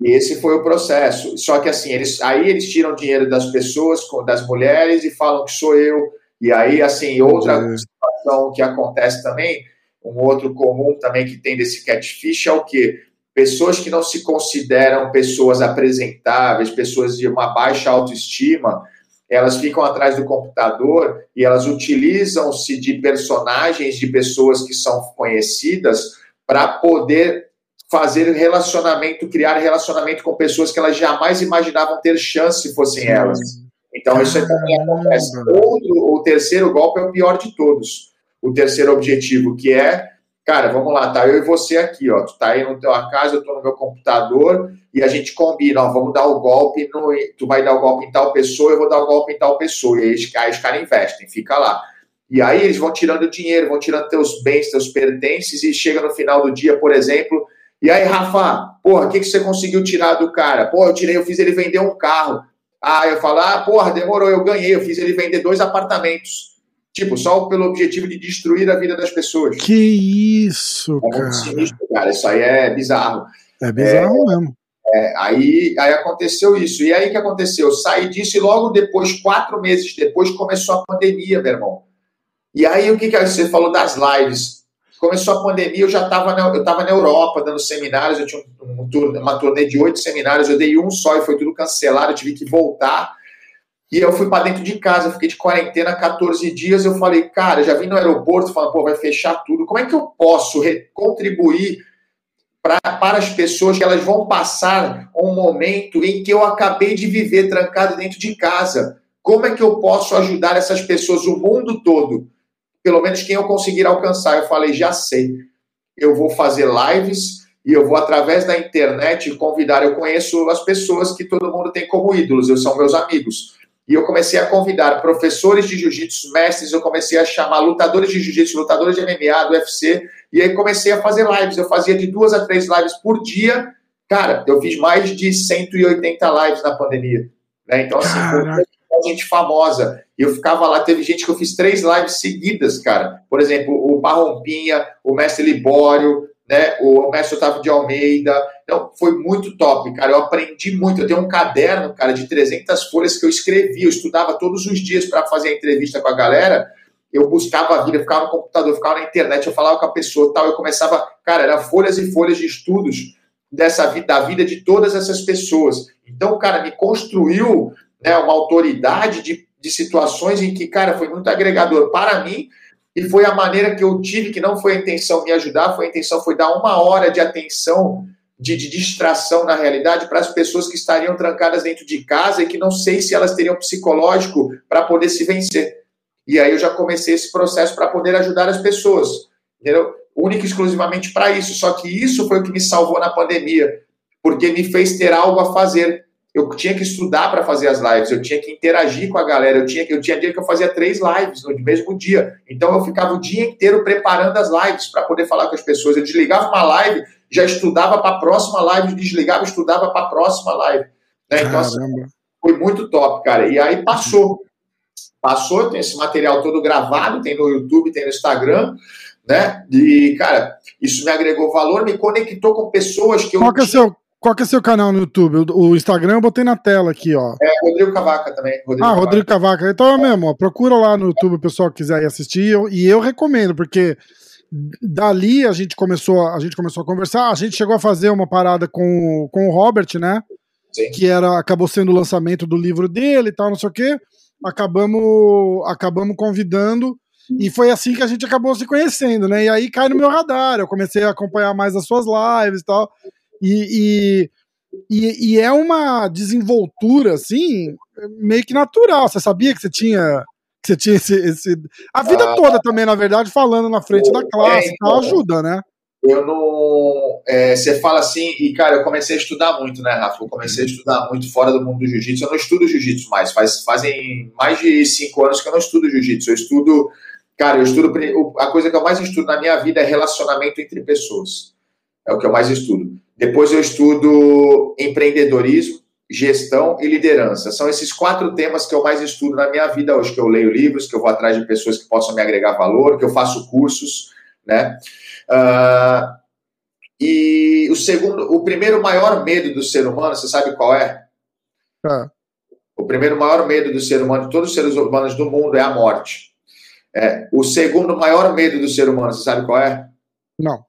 E esse foi o processo. Só que assim, eles, aí eles tiram dinheiro das pessoas, das mulheres, e falam que sou eu. E aí, assim, outra situação que acontece também, um outro comum também que tem desse catfish é o que? Pessoas que não se consideram pessoas apresentáveis, pessoas de uma baixa autoestima, elas ficam atrás do computador e elas utilizam-se de personagens de pessoas que são conhecidas para poder fazer relacionamento, criar relacionamento com pessoas que elas jamais imaginavam ter chance se fossem elas. Então, isso também acontece. Outro, o terceiro golpe é o pior de todos. O terceiro objetivo, que é, cara, vamos lá, tá eu e você aqui, ó. Tu tá aí na tua casa, eu tô no meu computador e a gente combina, ó, vamos dar o golpe, no, tu vai dar o golpe em tal pessoa, eu vou dar o golpe em tal pessoa. E aí, aí os caras investem, fica lá. E aí eles vão tirando dinheiro, vão tirando teus bens, teus pertences, e chega no final do dia, por exemplo, e aí, Rafa, porra, o que, que você conseguiu tirar do cara? Pô, eu tirei, eu fiz ele vender um carro. Ah, eu falo, ah, porra, demorou, eu ganhei, eu fiz ele vender dois apartamentos. Tipo, só pelo objetivo de destruir a vida das pessoas. Que isso, é cara. Sinistro, cara. Isso aí é bizarro. É bizarro é, mesmo. É, aí, aí aconteceu isso. E aí o que aconteceu? Eu saí disso e logo depois, quatro meses depois, começou a pandemia, meu irmão. E aí, o que, que você falou das lives? Começou a pandemia, eu já estava na, eu na Europa dando seminários, eu tinha um, um, uma turnê de oito seminários, eu dei um só e foi tudo cancelado, eu tive que voltar. E eu fui para dentro de casa, fiquei de quarentena 14 dias. Eu falei, cara, já vim no aeroporto falando, pô, vai fechar tudo. Como é que eu posso contribuir pra, para as pessoas que elas vão passar um momento em que eu acabei de viver trancado dentro de casa? Como é que eu posso ajudar essas pessoas, o mundo todo? Pelo menos quem eu conseguir alcançar. Eu falei, já sei. Eu vou fazer lives e eu vou, através da internet, convidar. Eu conheço as pessoas que todo mundo tem como ídolos, eu são meus amigos. E eu comecei a convidar professores de jiu-jitsu, mestres, eu comecei a chamar lutadores de jiu-jitsu, lutadores de MMA, do UFC, e aí comecei a fazer lives. Eu fazia de duas a três lives por dia. Cara, eu fiz mais de 180 lives na pandemia. Né? Então, assim, gente famosa. Eu ficava lá, teve gente que eu fiz três lives seguidas, cara. Por exemplo, o Parrompinha, o mestre Libório, né, o mestre Otávio de Almeida. Então, foi muito top, cara. Eu aprendi muito. Eu tenho um caderno, cara, de 300 folhas que eu escrevi. Eu estudava todos os dias para fazer a entrevista com a galera. eu buscava a vida, eu ficava no computador, eu ficava na internet, eu falava com a pessoa tal, eu começava, cara, era folhas e folhas de estudos dessa vida, da vida de todas essas pessoas. Então, cara, me construiu né, uma autoridade de, de situações em que, cara, foi muito agregador para mim e foi a maneira que eu tive, que não foi a intenção me ajudar, foi a intenção foi dar uma hora de atenção, de, de distração na realidade para as pessoas que estariam trancadas dentro de casa e que não sei se elas teriam psicológico para poder se vencer. E aí eu já comecei esse processo para poder ajudar as pessoas, entendeu? Única e exclusivamente para isso. Só que isso foi o que me salvou na pandemia, porque me fez ter algo a fazer. Eu tinha que estudar para fazer as lives, eu tinha que interagir com a galera, eu tinha, eu tinha dia que eu fazia três lives no mesmo dia. Então eu ficava o dia inteiro preparando as lives para poder falar com as pessoas. Eu desligava uma live, já estudava para a próxima live, desligava, estudava para a próxima live. Né? Então, assim, foi muito top, cara. E aí passou passou, tem esse material todo gravado, tem no YouTube, tem no Instagram, né? E, cara, isso me agregou valor, me conectou com pessoas que eu. Qual que é seu, qual que é seu canal no YouTube? O, Instagram eu botei na tela aqui, ó. É, Rodrigo Cavaca também. Rodrigo ah, Cavaca. Rodrigo Cavaca. Então é mesmo, ó, procura lá no YouTube o pessoal que quiser ir assistir. E eu recomendo, porque dali a gente começou, a gente começou a conversar. A gente chegou a fazer uma parada com, com o Robert, né? Sim. Que era, acabou sendo o lançamento do livro dele e tal, não sei o quê acabamos, acabamos convidando. E foi assim que a gente acabou se conhecendo, né? E aí cai no meu radar. Eu comecei a acompanhar mais as suas lives e tal. E, e, e, é uma desenvoltura, assim, meio que natural. Você sabia que você tinha. Você tinha esse, esse... A vida ah, toda também, na verdade, falando na frente da classe é, então, ajuda, né? eu não. É, você fala assim, e cara, eu comecei a estudar muito, né, Rafa? Eu comecei a estudar muito fora do mundo do jiu-jitsu. Eu não estudo jiu-jitsu mais, faz, fazem mais de cinco anos que eu não estudo jiu-jitsu. Eu estudo, cara, eu estudo. A coisa que eu mais estudo na minha vida é relacionamento entre pessoas. É o que eu mais estudo. Depois eu estudo empreendedorismo, gestão e liderança. São esses quatro temas que eu mais estudo na minha vida hoje, que eu leio livros, que eu vou atrás de pessoas que possam me agregar valor, que eu faço cursos, né? Uh, e o segundo, o primeiro maior medo do ser humano, você sabe qual é? Ah. O primeiro maior medo do ser humano, de todos os seres humanos do mundo, é a morte. É, o segundo maior medo do ser humano, você sabe qual é? Não.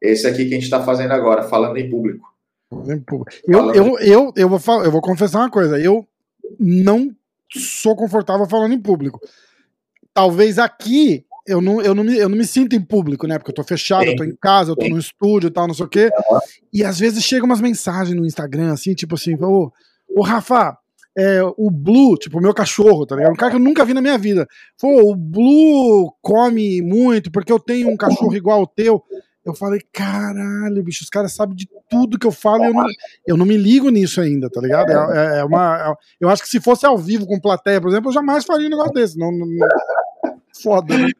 Esse aqui que a gente está fazendo agora, falando em público. Eu, eu, eu, eu, vou, eu vou confessar uma coisa, eu não sou confortável falando em público. Talvez aqui eu não, eu, não me, eu não me sinto em público, né? Porque eu tô fechado, Sim. eu tô em casa, eu tô Sim. no estúdio e tal, não sei o quê. E às vezes chegam umas mensagens no Instagram, assim, tipo assim, ô, ô Rafa, é, o Blue, tipo, o meu cachorro, tá ligado? Um cara que eu nunca vi na minha vida. Pô, o Blue come muito porque eu tenho um cachorro igual ao teu. Eu falei, caralho, bicho, os caras sabem de tudo que eu falo e eu não, eu não me ligo nisso ainda, tá ligado? É, é, é uma, é, eu acho que se fosse ao vivo com plateia, por exemplo, eu jamais faria um negócio desse. Não, não, foda, né?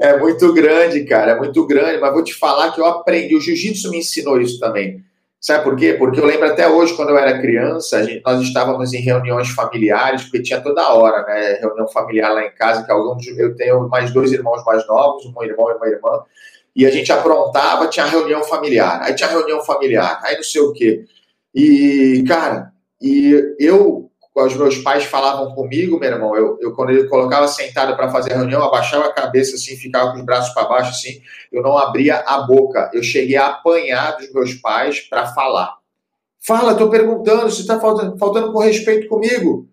É muito grande, cara, é muito grande, mas vou te falar que eu aprendi, o jiu-jitsu me ensinou isso também. Sabe por quê? Porque eu lembro até hoje, quando eu era criança, gente, nós estávamos em reuniões familiares, porque tinha toda hora, né? Reunião familiar lá em casa, que alguns, eu tenho mais dois irmãos mais novos, um irmão e uma irmã, e a gente aprontava, tinha reunião familiar, aí tinha reunião familiar, aí não sei o quê. E, cara, e eu os meus pais falavam comigo, meu irmão, eu, eu quando ele colocava sentado para fazer a reunião, abaixava a cabeça assim, ficava com os braços para baixo assim, eu não abria a boca. Eu cheguei a apanhar dos meus pais para falar. Fala, estou perguntando, você está faltando, faltando com respeito comigo.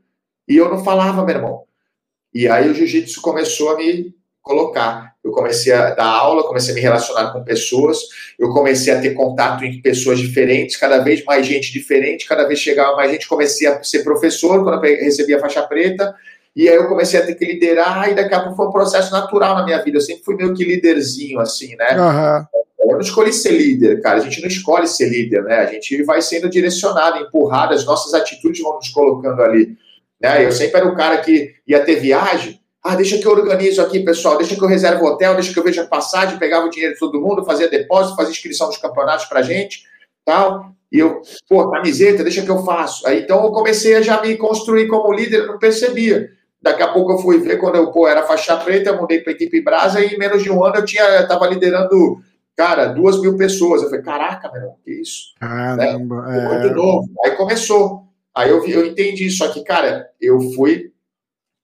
E eu não falava, meu irmão. E aí o jiu-jitsu começou a me colocar. Eu comecei a dar aula, comecei a me relacionar com pessoas, eu comecei a ter contato com pessoas diferentes, cada vez mais gente diferente, cada vez chegava mais gente, comecei a ser professor quando eu recebi a faixa preta, e aí eu comecei a ter que liderar, e daqui a pouco foi um processo natural na minha vida, eu sempre fui meio que líderzinho, assim, né? Uhum. Eu não escolhi ser líder, cara, a gente não escolhe ser líder, né? A gente vai sendo direcionado, empurrado, as nossas atitudes vão nos colocando ali, né? Eu sempre era o cara que ia ter viagem, ah, deixa que eu organizo aqui, pessoal, deixa que eu reservo o hotel, deixa que eu veja a passagem, pegava o dinheiro de todo mundo, fazia depósito, fazia inscrição nos campeonatos pra gente, tal. E eu, pô, camiseta, deixa que eu faço. Aí então eu comecei a já me construir como líder, eu não percebia. Daqui a pouco eu fui ver quando eu, pô, era faixa preta, eu mudei pra equipe Brasa e em menos de um ano eu tinha, eu tava liderando, cara, duas mil pessoas. Eu falei, caraca, meu, que isso? Caramba, né? é... Muito novo. Aí começou. Aí eu, eu entendi, só que, cara, eu fui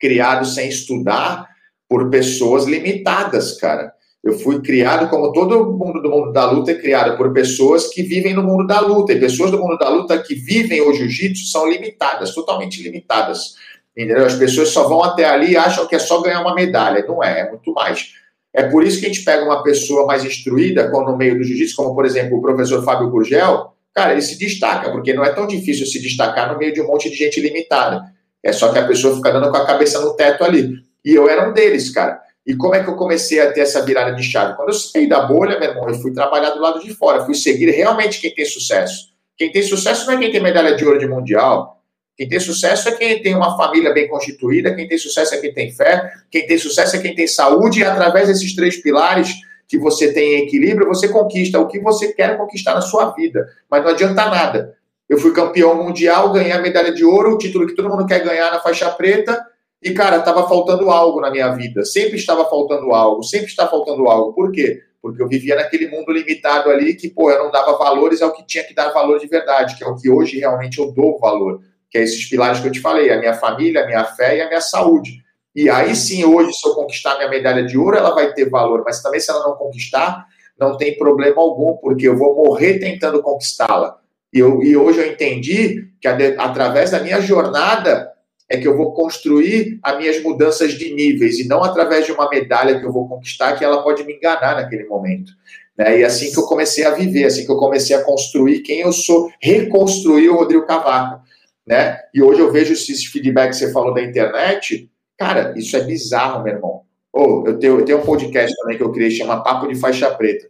criado sem estudar, por pessoas limitadas, cara. Eu fui criado como todo mundo do mundo da luta é criado por pessoas que vivem no mundo da luta. E pessoas do mundo da luta que vivem o jiu-jitsu são limitadas, totalmente limitadas. Entendeu? As pessoas só vão até ali e acham que é só ganhar uma medalha. Não é, é muito mais. É por isso que a gente pega uma pessoa mais instruída, no meio do jiu-jitsu, como por exemplo o professor Fábio Gurgel, cara, ele se destaca, porque não é tão difícil se destacar no meio de um monte de gente limitada. É só que a pessoa fica dando com a cabeça no teto ali. E eu era um deles, cara. E como é que eu comecei a ter essa virada de chave? Quando eu saí da bolha, meu irmão, eu fui trabalhar do lado de fora, fui seguir realmente quem tem sucesso. Quem tem sucesso não é quem tem medalha de ouro de mundial. Quem tem sucesso é quem tem uma família bem constituída, quem tem sucesso é quem tem fé, quem tem sucesso é quem tem saúde, e através desses três pilares que você tem em equilíbrio, você conquista o que você quer conquistar na sua vida. Mas não adianta nada. Eu fui campeão mundial, ganhei a medalha de ouro, o título que todo mundo quer ganhar na faixa preta, e, cara, estava faltando algo na minha vida. Sempre estava faltando algo, sempre está faltando algo. Por quê? Porque eu vivia naquele mundo limitado ali que, pô, eu não dava valores ao que tinha que dar valor de verdade, que é o que hoje realmente eu dou valor, que é esses pilares que eu te falei, a minha família, a minha fé e a minha saúde. E aí sim, hoje, se eu conquistar minha medalha de ouro, ela vai ter valor, mas também se ela não conquistar, não tem problema algum, porque eu vou morrer tentando conquistá-la. E, eu, e hoje eu entendi que, através da minha jornada, é que eu vou construir as minhas mudanças de níveis e não através de uma medalha que eu vou conquistar que ela pode me enganar naquele momento. Né? E assim que eu comecei a viver, assim que eu comecei a construir quem eu sou, reconstruir o Rodrigo Cavaco. Né? E hoje eu vejo esses feedbacks que você falou da internet, cara, isso é bizarro, meu irmão. Oh, eu, tenho, eu tenho um podcast também que eu criei, chama Papo de Faixa Preta.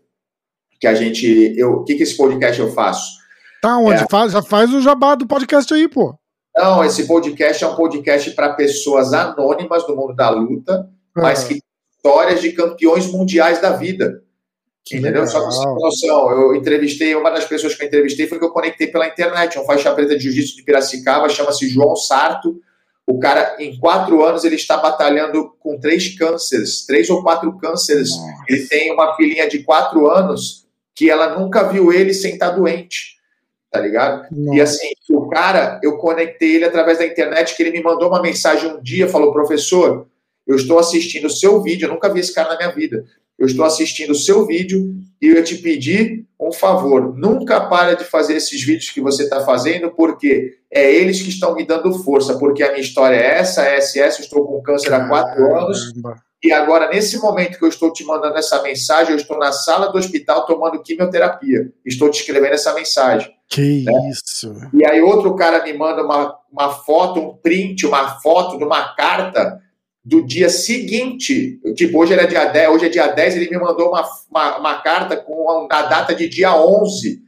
Que a gente. O que, que esse podcast eu faço? Tá onde? É, faz, já faz o jabá do podcast aí, pô. Não, esse podcast é um podcast para pessoas anônimas do mundo da luta, mas que histórias de campeões mundiais da vida. Que entendeu? Legal. Só que você tem noção, eu entrevistei, uma das pessoas que eu entrevistei foi que eu conectei pela internet, um faixa preta de jiu-jitsu de Piracicaba, chama-se João Sarto. O cara, em quatro anos, ele está batalhando com três cânceres, três ou quatro cânceres. Nossa. Ele tem uma filhinha de quatro anos que ela nunca viu ele sem estar doente tá ligado? Nossa. E assim, o cara, eu conectei ele através da internet, que ele me mandou uma mensagem um dia, falou, professor, eu estou assistindo o seu vídeo, eu nunca vi esse cara na minha vida. Eu estou assistindo o seu vídeo e eu ia te pedir um favor. Nunca para de fazer esses vídeos que você está fazendo, porque é eles que estão me dando força, porque a minha história é essa, é essa, é essa, eu estou com câncer há quatro anos. E agora, nesse momento que eu estou te mandando essa mensagem, eu estou na sala do hospital tomando quimioterapia. Estou te escrevendo essa mensagem. Que né? isso! E aí outro cara me manda uma, uma foto, um print, uma foto de uma carta do dia seguinte. Tipo, hoje era dia 10, hoje é dia 10, ele me mandou uma, uma, uma carta com a data de dia 11,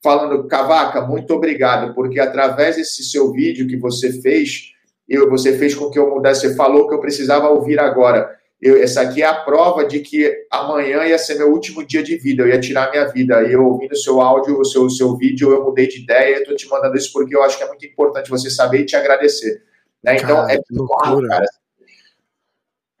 falando, Cavaca, muito obrigado, porque através desse seu vídeo que você fez, eu, você fez com que eu mudasse, você falou que eu precisava ouvir agora eu, essa aqui é a prova de que amanhã ia ser meu último dia de vida, eu ia tirar minha vida. E eu ouvindo o seu áudio, o seu, seu vídeo, eu mudei de ideia, estou te mandando isso porque eu acho que é muito importante você saber e te agradecer. Né? Então, cara, é loucura. cara.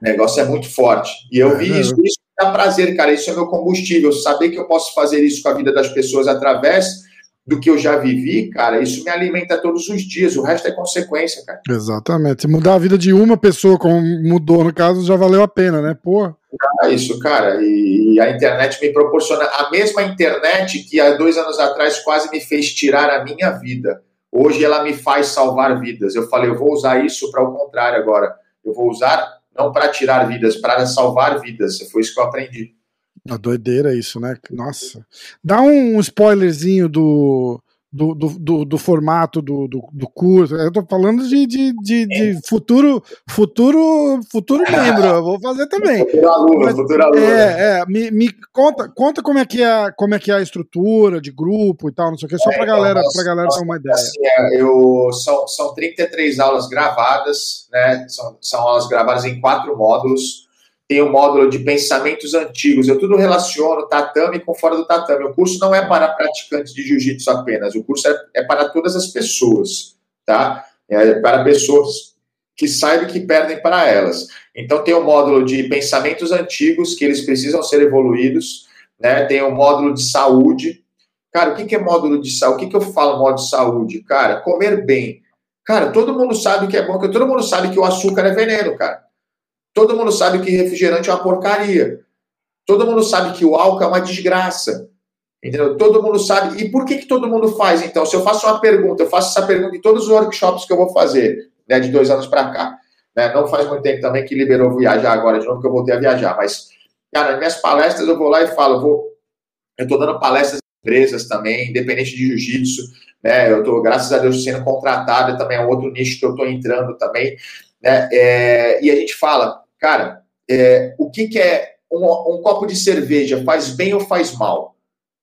O negócio é muito forte. E eu é, vi isso, isso dá prazer, cara. Isso é meu combustível. Saber que eu posso fazer isso com a vida das pessoas através do que eu já vivi, cara, isso me alimenta todos os dias. O resto é consequência, cara. Exatamente. Se mudar a vida de uma pessoa, como mudou no caso, já valeu a pena, né? Pô. Ah, isso, cara. E, a internet me proporciona a mesma internet que há dois anos atrás quase me fez tirar a minha vida. Hoje ela me faz salvar vidas. Eu falei, eu vou usar isso para o contrário agora. Eu vou usar não para tirar vidas, para salvar vidas. Foi isso que eu aprendi. A doideira isso, né? Nossa. Dá um spoilerzinho do, do, do, do, do formato do, do, do, curso. Eu tô falando de, de, de, de futuro, futuro, futuro membro. Eu vou fazer também. Futuro aluno, Mas, futuro aluno. É, é me, me, conta, conta como é que é, como é que é a estrutura de grupo e tal, não sei o que, só é, pra então, galera, nós, pra galera ter uma ideia. Assim, é, eu, são, são 33 aulas gravadas, né? São, são aulas gravadas em quatro módulos tem o módulo de pensamentos antigos. Eu tudo relaciono tatame com fora do tatame. O curso não é para praticantes de jiu-jitsu apenas, o curso é, é, para todas as pessoas, tá? É para pessoas que saibam que perdem para elas. Então tem o módulo de pensamentos antigos, que eles precisam ser evoluídos, né? Tem o módulo de saúde. Cara, o que é módulo de saúde? O que, eu falo módulo de saúde? Cara, comer bem. Cara, todo mundo sabe que é bom, todo mundo sabe que o açúcar é veneno, cara. Todo mundo sabe que refrigerante é uma porcaria. Todo mundo sabe que o álcool é uma desgraça. Entendeu? Todo mundo sabe. E por que, que todo mundo faz, então? Se eu faço uma pergunta, eu faço essa pergunta em todos os workshops que eu vou fazer, né, de dois anos para cá. Né? Não faz muito tempo também que liberou viajar agora de novo, que eu voltei a viajar. Mas, cara, nas minhas palestras eu vou lá e falo, vou. Eu estou dando palestras em empresas também, independente de jiu-jitsu. Né? Eu estou, graças a Deus, sendo contratado, também é outro nicho que eu estou entrando também. Né? É, e a gente fala, cara, é, o que, que é um, um copo de cerveja? Faz bem ou faz mal?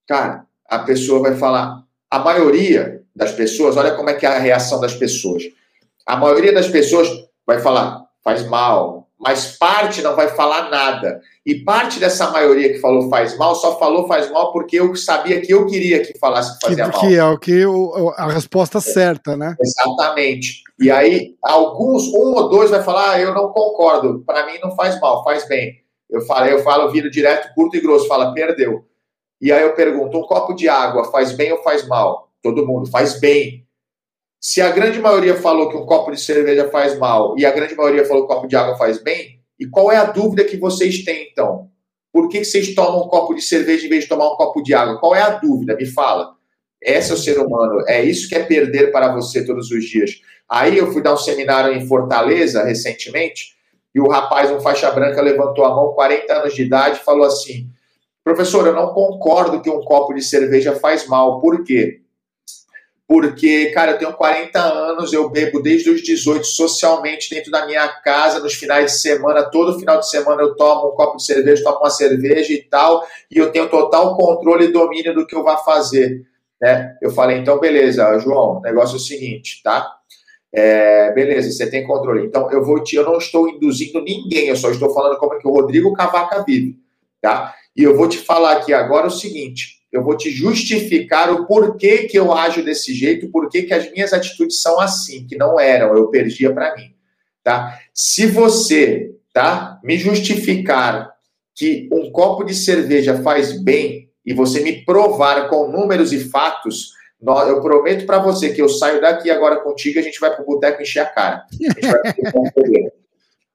Cara, a pessoa vai falar, a maioria das pessoas, olha como é que é a reação das pessoas. A maioria das pessoas vai falar, faz mal, mas parte não vai falar nada. E parte dessa maioria que falou faz mal, só falou faz mal porque eu sabia que eu queria que falasse que fazia que, mal. Que é o que o, a resposta é. certa, né? Exatamente. E aí, alguns, um ou dois vai falar, ah, eu não concordo, para mim não faz mal, faz bem. Eu falo, eu falo, viro direto, curto e grosso, fala, perdeu. E aí eu pergunto, um copo de água faz bem ou faz mal? Todo mundo faz bem. Se a grande maioria falou que um copo de cerveja faz mal e a grande maioria falou que um copo de água faz bem, e qual é a dúvida que vocês têm então? Por que vocês tomam um copo de cerveja em vez de tomar um copo de água? Qual é a dúvida? Me fala. Esse é o ser humano, é isso que é perder para você todos os dias. Aí eu fui dar um seminário em Fortaleza recentemente, e o rapaz, um faixa branca, levantou a mão, 40 anos de idade, e falou assim: professor, eu não concordo que um copo de cerveja faz mal. Por quê? Porque, cara, eu tenho 40 anos, eu bebo desde os 18 socialmente dentro da minha casa, nos finais de semana, todo final de semana eu tomo um copo de cerveja, tomo uma cerveja e tal, e eu tenho total controle e domínio do que eu vou fazer. Né? Eu falei, então, beleza, João, o negócio é o seguinte, tá? É, beleza, você tem controle. Então, eu vou te, eu não estou induzindo ninguém, eu só estou falando como é que o Rodrigo Cavaca vive, tá? E eu vou te falar aqui agora o seguinte: eu vou te justificar o porquê que eu ajo desse jeito, porquê que as minhas atitudes são assim, que não eram, eu perdia para mim, tá? Se você, tá, me justificar que um copo de cerveja faz bem e você me provar com números e fatos, eu prometo para você que eu saio daqui agora contigo e a gente vai pro boteco encher a cara.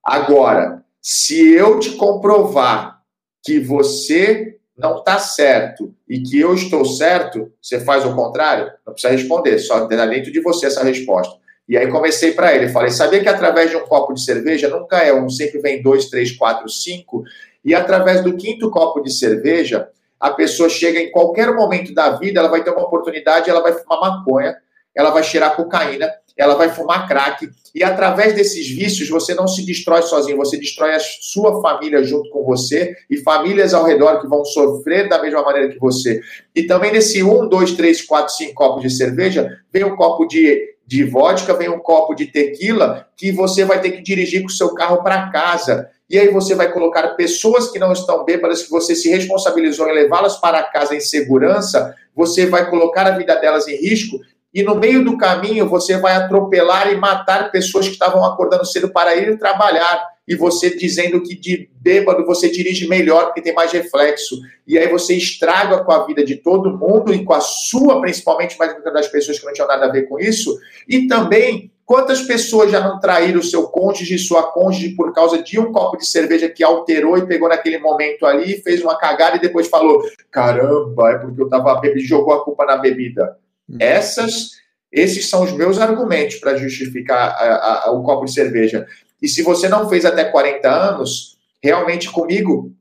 A agora, se eu te comprovar que você não está certo e que eu estou certo, você faz o contrário? Não precisa responder, só dentro de você essa resposta. E aí comecei para ele, falei, sabia que através de um copo de cerveja nunca é um, sempre vem dois, três, quatro, cinco, e através do quinto copo de cerveja, a pessoa chega em qualquer momento da vida, ela vai ter uma oportunidade, ela vai fumar maconha, ela vai cheirar cocaína, ela vai fumar crack. E através desses vícios, você não se destrói sozinho, você destrói a sua família junto com você e famílias ao redor que vão sofrer da mesma maneira que você. E também nesse um, dois, três, quatro, cinco copos de cerveja, vem um copo de, de vodka, vem um copo de tequila que você vai ter que dirigir com o seu carro para casa. E aí você vai colocar pessoas que não estão bêbadas, que você se responsabilizou em levá-las para casa em segurança, você vai colocar a vida delas em risco e no meio do caminho você vai atropelar e matar pessoas que estavam acordando cedo para ir trabalhar. E você dizendo que de bêbado você dirige melhor porque tem mais reflexo. E aí você estraga com a vida de todo mundo e com a sua, principalmente, mais das pessoas que não tinham nada a ver com isso. E também Quantas pessoas já não traíram seu cônjuge, sua cônjuge, por causa de um copo de cerveja que alterou e pegou naquele momento ali, fez uma cagada e depois falou: caramba, é porque eu tava bebendo e jogou a culpa na bebida. Uhum. Essas, esses são os meus argumentos para justificar a, a, o copo de cerveja. E se você não fez até 40 anos, realmente comigo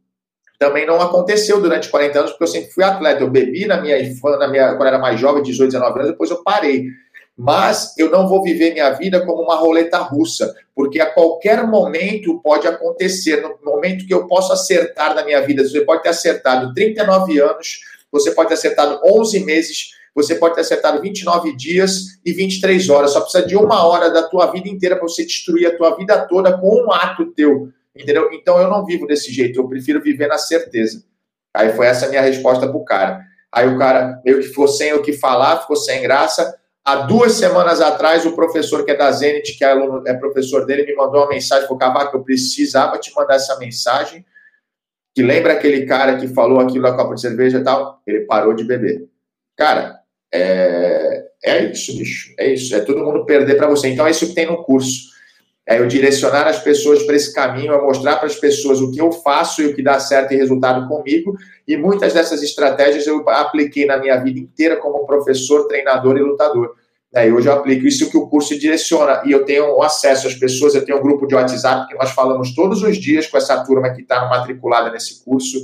também não aconteceu durante 40 anos, porque eu sempre fui atleta. Eu bebi na minha na minha, quando era mais jovem, 18, 19 anos, depois eu parei. Mas eu não vou viver minha vida como uma roleta russa, porque a qualquer momento pode acontecer. No momento que eu posso acertar na minha vida, você pode ter acertado 39 anos, você pode ter acertado 11 meses, você pode ter acertado 29 dias e 23 horas. Só precisa de uma hora da tua vida inteira para você destruir a tua vida toda com um ato teu. Entendeu? Então eu não vivo desse jeito, eu prefiro viver na certeza. Aí foi essa a minha resposta pro cara. Aí o cara meio que ficou sem o que falar, ficou sem graça. Há duas semanas atrás, o professor que é da Zenit, que é, aluno, é professor dele, me mandou uma mensagem, falou, Cavaco, eu precisava te mandar essa mensagem, que lembra aquele cara que falou aquilo da copa de cerveja e tal? Ele parou de beber. Cara, é, é isso, bicho. É isso. É todo mundo perder para você. Então é isso que tem no curso. É eu direcionar as pessoas para esse caminho, é mostrar para as pessoas o que eu faço e o que dá certo e resultado comigo. E muitas dessas estratégias eu apliquei na minha vida inteira como professor, treinador e lutador. É, hoje eu aplico isso que o curso direciona e eu tenho acesso às pessoas, eu tenho um grupo de WhatsApp que nós falamos todos os dias com essa turma que está matriculada nesse curso.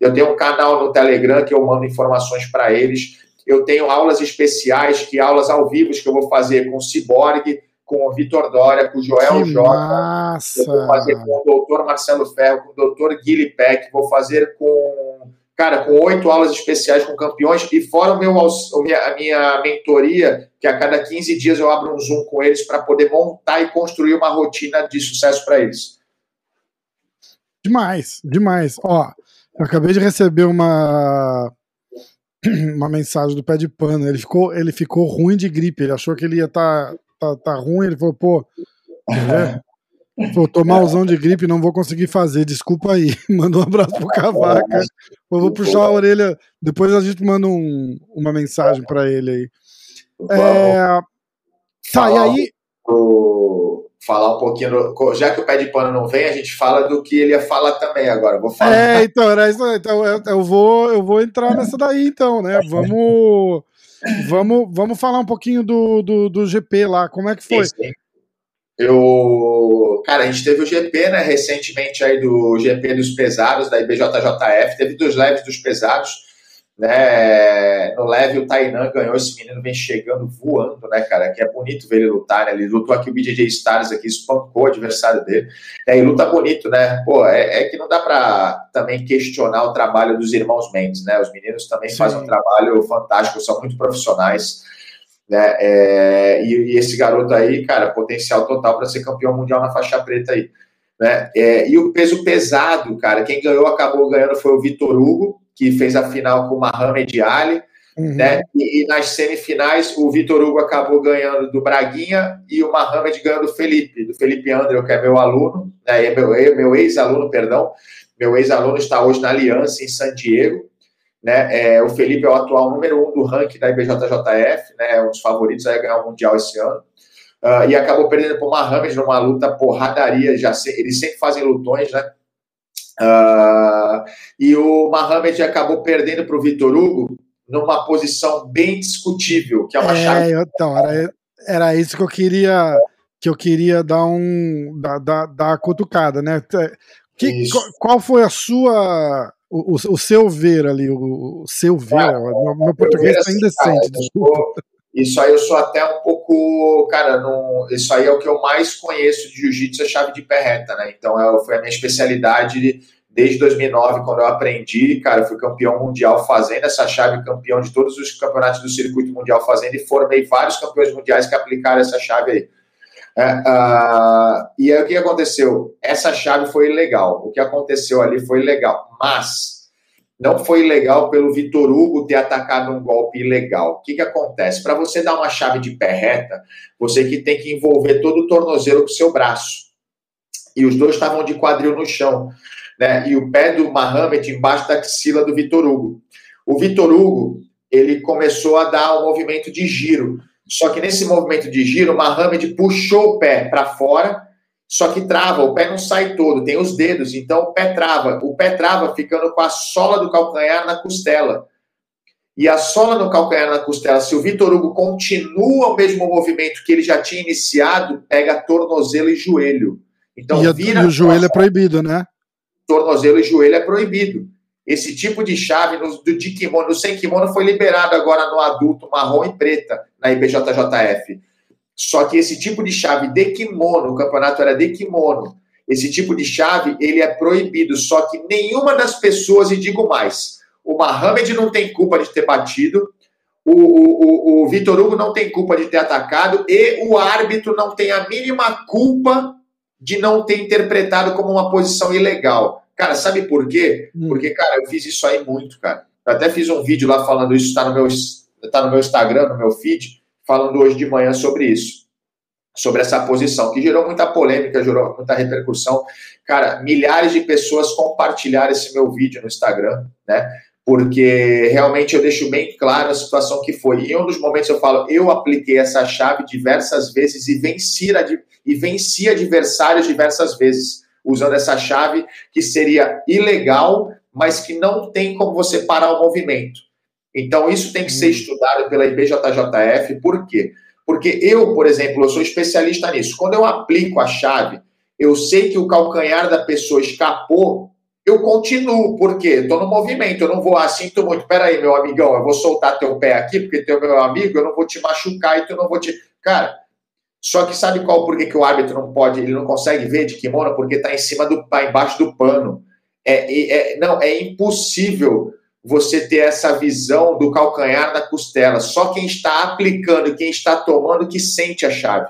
Eu tenho um canal no Telegram que eu mando informações para eles. Eu tenho aulas especiais, que aulas ao vivo que eu vou fazer com o Ciborgue, com o Vitor Dória, com o Joel que Jota. Massa. Eu vou fazer com o doutor Marcelo Ferro, com o doutor Guilherme Peck, vou fazer com cara, com oito aulas especiais com campeões, e fora o meu, a minha mentoria, que a cada 15 dias eu abro um Zoom com eles para poder montar e construir uma rotina de sucesso para eles. Demais, demais. Ó, eu acabei de receber uma uma mensagem do pé de pano. Ele ficou, ele ficou ruim de gripe. Ele achou que ele ia estar tá, tá, tá ruim. Ele falou, pô, é, Pô, tô malzão de gripe, não vou conseguir fazer, desculpa aí. Manda um abraço pro Cavaca. Eu vou puxar a orelha, depois a gente manda um, uma mensagem para ele aí. É... Tá, e aí. Falar um pouquinho, já que o pé de pano não vem, a gente fala do que ele ia falar também agora. Vou falar. É, então, era isso, então eu, eu, vou, eu vou entrar nessa daí, então, né? Vamos, vamos, vamos falar um pouquinho do, do, do GP lá, como é que foi? Sim, sim. Eu, cara, a gente teve o GP, né, recentemente aí do GP dos pesados da IBJJF, teve dos leves dos pesados, né, no leve o Tainan ganhou, esse menino vem chegando voando, né, cara, que é bonito ver ele lutar, né, ele lutou aqui o BJJ Stars aqui, espancou o adversário dele, é, e luta bonito, né, pô, é, é, que não dá pra também questionar o trabalho dos irmãos Mendes, né, os meninos também Sim. fazem um trabalho fantástico, são muito profissionais, né? É, e, e, esse garoto aí, cara, potencial total para ser campeão mundial na faixa preta aí. Né? É, e o peso pesado, cara, quem ganhou, acabou ganhando foi o Vitor Hugo, que fez a final com o Mohamed Ali. Uhum. Né? E, e, nas semifinais, o Vitor Hugo acabou ganhando do Braguinha e o Mohamed ganhando do Felipe, do Felipe André, que é meu aluno, né? é meu, meu ex-aluno, perdão. Meu ex-aluno está hoje na Aliança, em San Diego. Né? É, o Felipe é o atual número um do ranking da IBJJF, né? um dos favoritos a ganhar o Mundial esse ano. Uh, e acabou perdendo para o Mahamed numa luta porradaria. Já se, eles sempre fazem lutões, né? Uh, e o Mahamed acabou perdendo para o Vitor Hugo numa posição bem discutível, que é uma é, chave. Então, era, era isso que eu queria que eu queria dar um dar, dar, dar a cutucada, né? Que, qual, qual foi a sua o, o, seu ver ali, o, o seu ver, cara, meu, meu português está indecente, desculpa. Isso aí eu sou até um pouco, cara, não, isso aí é o que eu mais conheço de jiu-jitsu, é chave de pé reta, né? Então é, foi a minha especialidade desde 2009, quando eu aprendi, cara, fui campeão mundial fazendo essa chave, campeão de todos os campeonatos do circuito mundial fazendo e formei vários campeões mundiais que aplicaram essa chave aí. É, uh, e aí o que aconteceu? Essa chave foi legal. O que aconteceu ali foi legal, mas não foi legal pelo Vitor Hugo ter atacado um golpe ilegal. O que, que acontece? Para você dar uma chave de pé reta, você que tem que envolver todo o tornozelo com o seu braço. E os dois estavam de quadril no chão. Né? E o pé do Mohamed embaixo da axila do Vitor Hugo. O Vitor Hugo ele começou a dar um movimento de giro. Só que nesse movimento de giro, o Mohamed puxou o pé para fora, só que trava, o pé não sai todo, tem os dedos, então o pé trava. O pé trava ficando com a sola do calcanhar na costela. E a sola no calcanhar na costela, se o Vitor Hugo continua o mesmo movimento que ele já tinha iniciado, pega tornozelo e joelho. Então, e, a, vira e o joelho é proibido, né? Tornozelo e joelho é proibido. Esse tipo de chave no, do de kimono, no sem kimono foi liberado agora no adulto marrom e preta na IBJJF. Só que esse tipo de chave de kimono, o campeonato era de kimono, esse tipo de chave ele é proibido. Só que nenhuma das pessoas, e digo mais, o Mohamed não tem culpa de ter batido, o, o, o, o Vitor Hugo não tem culpa de ter atacado e o árbitro não tem a mínima culpa de não ter interpretado como uma posição ilegal. Cara, sabe por quê? Hum. Porque, cara, eu fiz isso aí muito, cara. Eu até fiz um vídeo lá falando isso, está no meu, tá no meu Instagram, no meu feed, falando hoje de manhã sobre isso. Sobre essa posição, que gerou muita polêmica, gerou muita repercussão. Cara, milhares de pessoas compartilharam esse meu vídeo no Instagram, né? Porque realmente eu deixo bem claro a situação que foi. Em um dos momentos eu falo, eu apliquei essa chave diversas vezes e venci, e vencia adversários diversas vezes, usando essa chave que seria ilegal, mas que não tem como você parar o movimento. Então, isso tem que ser hum. estudado pela IBJJF, por quê? Porque eu, por exemplo, eu sou especialista nisso. Quando eu aplico a chave, eu sei que o calcanhar da pessoa escapou, eu continuo, porque estou no movimento, eu não vou, ah, sinto muito, peraí, meu amigão, eu vou soltar teu pé aqui, porque teu meu amigo, eu não vou te machucar e tu não vou te. Cara, só que sabe qual por que o árbitro não pode, ele não consegue ver de kimono? Porque está em cima do, tá embaixo do pano. É, é, não, é impossível você ter essa visão do calcanhar da costela. Só quem está aplicando, quem está tomando, que sente a chave.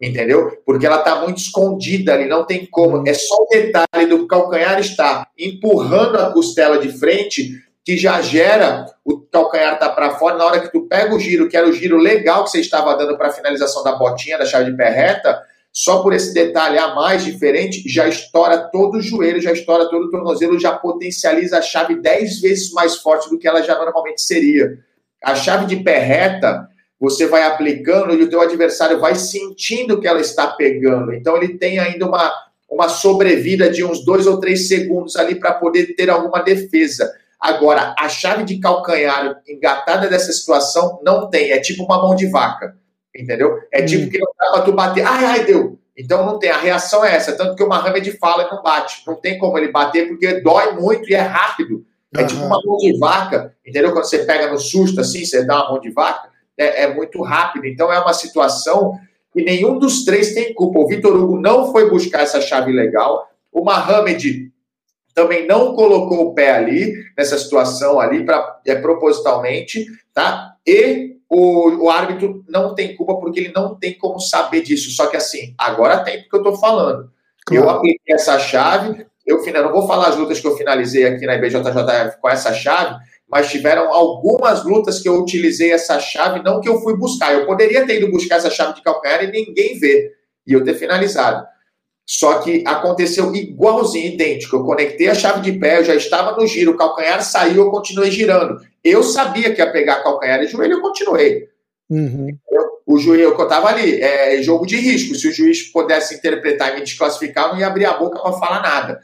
Entendeu? Porque ela está muito escondida ali, não tem como. É só o detalhe do calcanhar estar empurrando a costela de frente que já gera o calcanhar tá para fora. Na hora que tu pega o giro, que era o giro legal que você estava dando para a finalização da botinha, da chave de pé reta, só por esse detalhe a mais diferente, já estoura todo o joelho, já estoura todo o tornozelo, já potencializa a chave 10 vezes mais forte do que ela já normalmente seria. A chave de pé reta, você vai aplicando e o teu adversário vai sentindo que ela está pegando. Então ele tem ainda uma, uma sobrevida de uns dois ou três segundos ali para poder ter alguma defesa. Agora, a chave de calcanhar engatada dessa situação não tem, é tipo uma mão de vaca entendeu? É tipo hum. que não dá pra tu bater, ai, ai, deu. Então não tem, a reação é essa, tanto que o Mohamed fala não bate, não tem como ele bater porque dói muito e é rápido. É uhum. tipo uma mão de vaca, entendeu? Quando você pega no susto assim, você dá uma mão de vaca, é, é muito rápido. Então é uma situação que nenhum dos três tem culpa. O Vitor Hugo não foi buscar essa chave legal, o Mohamed também não colocou o pé ali, nessa situação ali, pra, é, propositalmente, tá? E o, o árbitro não tem culpa porque ele não tem como saber disso. Só que assim, agora tem porque eu estou falando. Claro. Eu apliquei essa chave, eu não vou falar as lutas que eu finalizei aqui na IBJJF com essa chave, mas tiveram algumas lutas que eu utilizei essa chave, não que eu fui buscar. Eu poderia ter ido buscar essa chave de calcanhar e ninguém ver, e eu ter finalizado. Só que aconteceu igualzinho, idêntico. Eu conectei a chave de pé, eu já estava no giro, o calcanhar saiu, eu continuei girando. Eu sabia que ia pegar calcanhar e joelho, eu continuei. Uhum. O joelho que eu estava ali, é jogo de risco. Se o juiz pudesse interpretar e me desclassificar, eu não ia abrir a boca para falar nada.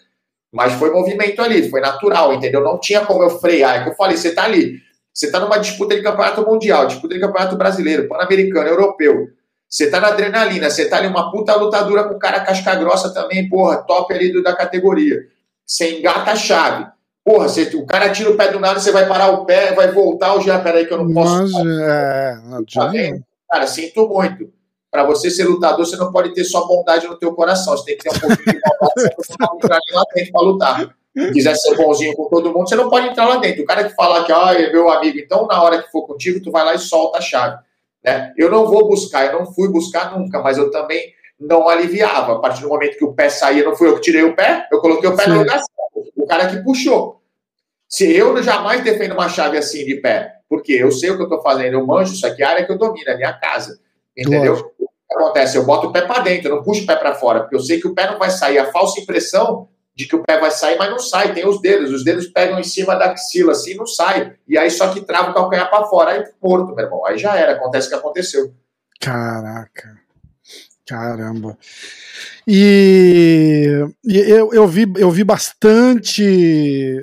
Mas foi movimento ali, foi natural, entendeu? Não tinha como eu frear. É que eu falei, você está ali, você está numa disputa de campeonato mundial, disputa de campeonato brasileiro, pan-americano, europeu. Você tá na adrenalina, você tá ali uma puta lutadora com cara casca grossa também, porra, top ali do, da categoria. Você engata a chave. Porra, você, o cara tira o pé do nada, você vai parar o pé, vai voltar, o já, peraí que eu não posso. Mas, é, não tá Cara, sinto muito. Para você ser lutador, você não pode ter só bondade no teu coração. Você tem que ter um pouquinho de bondade para não entrar lá dentro para lutar. Se quiser ser bonzinho com todo mundo, você não pode entrar lá dentro. O cara que fala que, ah, é meu amigo, então na hora que for contigo, tu vai lá e solta a chave. Né? Eu não vou buscar, eu não fui buscar nunca, mas eu também não aliviava. A partir do momento que o pé saía, não fui eu que tirei o pé, eu coloquei o pé Sim. no lugar certo. O cara que puxou. Se eu jamais defendo uma chave assim de pé, porque eu sei o que eu estou fazendo, eu manjo isso aqui, a área que eu domino, é a minha casa. Entendeu? O que acontece? Eu boto o pé para dentro, eu não puxo o pé para fora, porque eu sei que o pé não vai sair. A falsa impressão de que o pé vai sair, mas não sai, tem os dedos, os dedos pegam em cima da axila assim, não sai, e aí só que trava o calcanhar para fora, aí morto, meu irmão, aí já era, acontece o que aconteceu. Caraca, caramba. E, eu, eu, vi, eu vi bastante,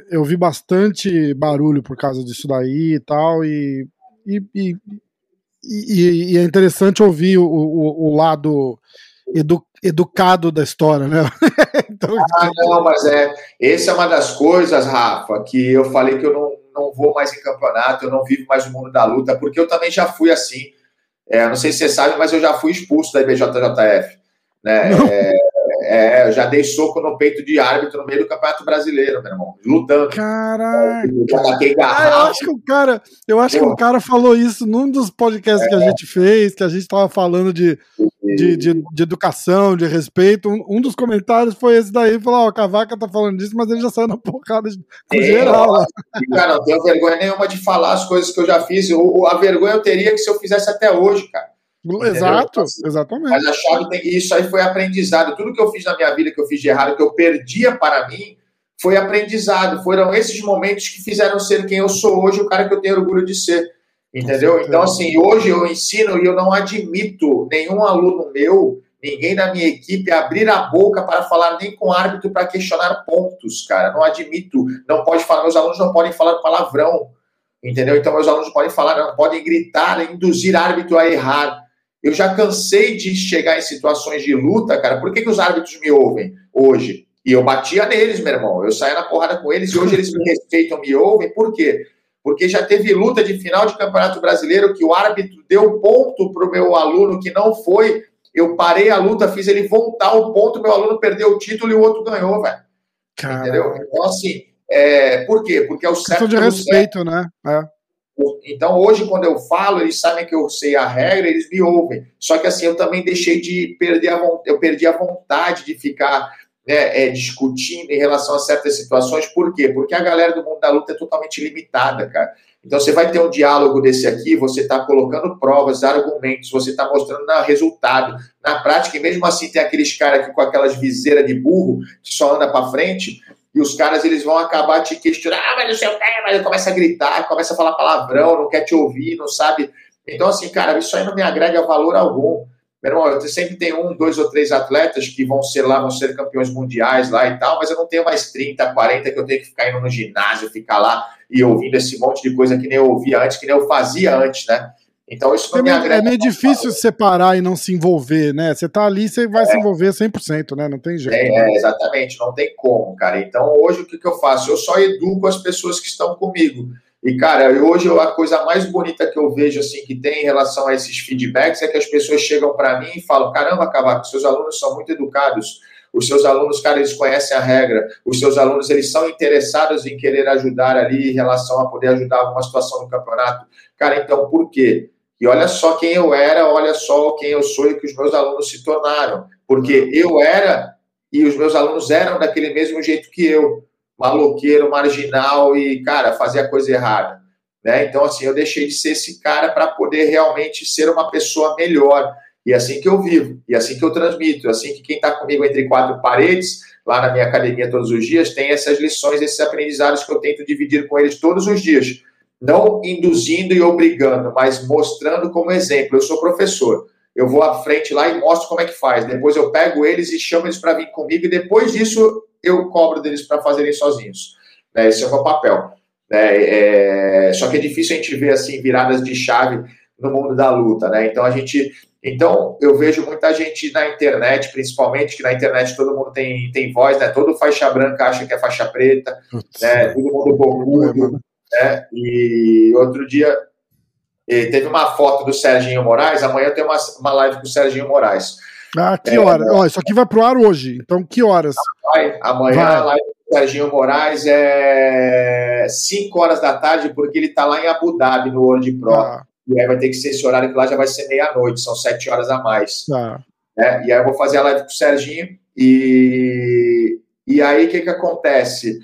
eu vi bastante barulho por causa disso daí e tal, e, e, e, e é interessante ouvir o, o, o lado edu, educado da história, né? então, ah, não, mas é. Essa é uma das coisas, Rafa, que eu falei que eu não, não vou mais em campeonato, eu não vivo mais o mundo da luta, porque eu também já fui assim. É, não sei se você sabe, mas eu já fui expulso da IBJJF. Né? É, é, eu já dei soco no peito de árbitro no meio do Campeonato Brasileiro, meu irmão, lutando. Caraca! Ah, eu acho que o cara, eu acho que o cara falou isso num dos podcasts é. que a gente fez, que a gente estava falando de, de, de, de, educação, de respeito. Um, um, dos comentários foi esse daí, falou, ó, oh, Cavaca tá falando disso, mas ele já saiu na porrada com geral. Lá. Cara, não tenho vergonha nenhuma de falar as coisas que eu já fiz. O, a vergonha eu teria que se eu fizesse até hoje, cara. Exato, exatamente. Mas a chave tem isso aí foi aprendizado. Tudo que eu fiz na minha vida, que eu fiz de errado, que eu perdia para mim, foi aprendizado. Foram esses momentos que fizeram ser quem eu sou hoje, o cara que eu tenho orgulho de ser. Entendeu? Então, assim, hoje eu ensino e eu não admito nenhum aluno meu ninguém da minha equipe abrir a boca para falar nem com árbitro para questionar pontos, cara. Não admito, não pode falar, meus alunos não podem falar palavrão, entendeu? Então meus alunos podem falar, não podem gritar, induzir árbitro a errar. Eu já cansei de chegar em situações de luta, cara. Por que, que os árbitros me ouvem hoje? E eu batia neles, meu irmão. Eu saía na porrada com eles e hoje eles me respeitam, me ouvem. Por quê? Porque já teve luta de final de Campeonato Brasileiro que o árbitro deu ponto para o meu aluno que não foi. Eu parei a luta, fiz ele voltar o ponto, meu aluno perdeu o título e o outro ganhou, velho. Entendeu? Então, assim, é, por quê? Porque é o certo. de respeito, certo. né? É. Então, hoje, quando eu falo, eles sabem que eu sei a regra, eles me ouvem. Só que assim, eu também deixei de perder a eu perdi a vontade de ficar né, é, discutindo em relação a certas situações. Por quê? Porque a galera do mundo da luta é totalmente limitada, cara. Então, você vai ter um diálogo desse aqui, você está colocando provas, argumentos, você está mostrando na resultado. Na prática, e mesmo assim, tem aqueles caras aqui com aquelas viseiras de burro que só anda para frente e os caras eles vão acabar te questionando, ah, mas não sei o que, mas começa a gritar, começa a falar palavrão, não quer te ouvir, não sabe. Então, assim, cara, isso aí não me agrega valor algum. Meu irmão, eu sempre tenho um, dois ou três atletas que vão ser lá, vão ser campeões mundiais lá e tal, mas eu não tenho mais 30, 40 que eu tenho que ficar indo no ginásio, ficar lá e ouvindo esse monte de coisa que nem eu ouvia antes, que nem eu fazia antes, né? Então isso não é me agrega. É meio difícil separar e não se envolver, né? Você tá ali, você vai é. se envolver 100%, né? Não tem jeito. É, é, exatamente, não tem como, cara. Então hoje o que, que eu faço? Eu só educo as pessoas que estão comigo. E, cara, hoje a coisa mais bonita que eu vejo, assim, que tem em relação a esses feedbacks é que as pessoas chegam para mim e falam: caramba, Cavaco, seus alunos são muito educados. Os seus alunos, cara, eles conhecem a regra. Os seus alunos, eles são interessados em querer ajudar ali em relação a poder ajudar alguma situação no campeonato. Cara, então, por quê? E olha só quem eu era, olha só quem eu sou e que os meus alunos se tornaram. Porque eu era e os meus alunos eram daquele mesmo jeito que eu, maloqueiro, marginal e, cara, fazia coisa errada. Né? Então, assim, eu deixei de ser esse cara para poder realmente ser uma pessoa melhor. E é assim que eu vivo, e é assim que eu transmito, é assim que quem está comigo entre quatro paredes, lá na minha academia todos os dias, tem essas lições, esses aprendizados que eu tento dividir com eles todos os dias não induzindo e obrigando, mas mostrando como exemplo. Eu sou professor, eu vou à frente lá e mostro como é que faz. Depois eu pego eles e chamo eles para vir comigo, e depois disso eu cobro deles para fazerem sozinhos. Né? Esse é o meu papel. Né? É... Só que é difícil a gente ver assim viradas de chave no mundo da luta, né? Então a gente, então eu vejo muita gente na internet, principalmente que na internet todo mundo tem, tem voz, né? Todo faixa branca acha que é faixa preta, né? Todo mundo bocudo, né? E outro dia teve uma foto do Serginho Moraes, amanhã tem uma, uma live com o Serginho Moraes. Ah, que é, hora? Ó, isso aqui vai pro ar hoje, então que horas? Vai, amanhã vai. a live com o Serginho Moraes é 5 horas da tarde, porque ele tá lá em Abu Dhabi, no World Pro. Ah. E aí vai ter que ser esse horário que lá já vai ser meia-noite, são 7 horas a mais. Ah. Né? E aí eu vou fazer a live com o Serginho e, e aí o que que acontece?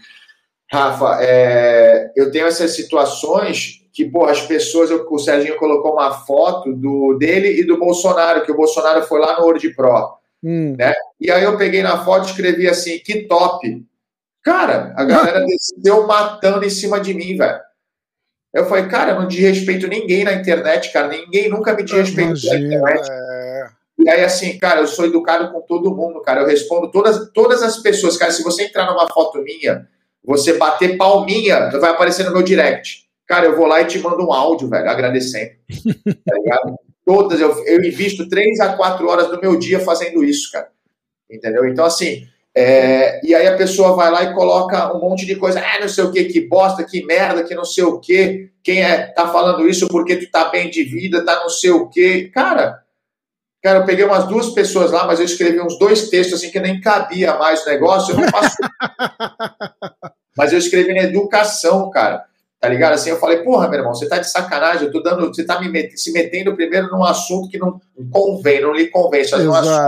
Rafa, é, eu tenho essas situações que, pô, as pessoas, eu, o Serginho colocou uma foto do dele e do Bolsonaro, que o Bolsonaro foi lá no World Pro, hum. né? E aí eu peguei na foto e escrevi assim, que top. Cara, a galera desceu matando em cima de mim, velho. Eu falei, cara, eu não desrespeito ninguém na internet, cara. Ninguém nunca me desrespeitou na internet. É... E aí, assim, cara, eu sou educado com todo mundo, cara. Eu respondo todas, todas as pessoas. Cara, se você entrar numa foto minha você bater palminha, vai aparecer no meu direct. Cara, eu vou lá e te mando um áudio, velho, agradecendo. Tá ligado? Todas, eu, eu invisto três a quatro horas do meu dia fazendo isso, cara. Entendeu? Então, assim, é, e aí a pessoa vai lá e coloca um monte de coisa, ah, não sei o que, que bosta, que merda, que não sei o que, quem é, tá falando isso porque tu tá bem de vida, tá não sei o que. Cara, Cara, eu peguei umas duas pessoas lá, mas eu escrevi uns dois textos assim que nem cabia mais o negócio. Eu não faço. mas eu escrevi na educação, cara. Tá ligado? Assim, eu falei, porra, meu irmão, você tá de sacanagem, eu tô dando, você tá me met... se metendo primeiro num assunto que não convém, não lhe convém. Isso não, é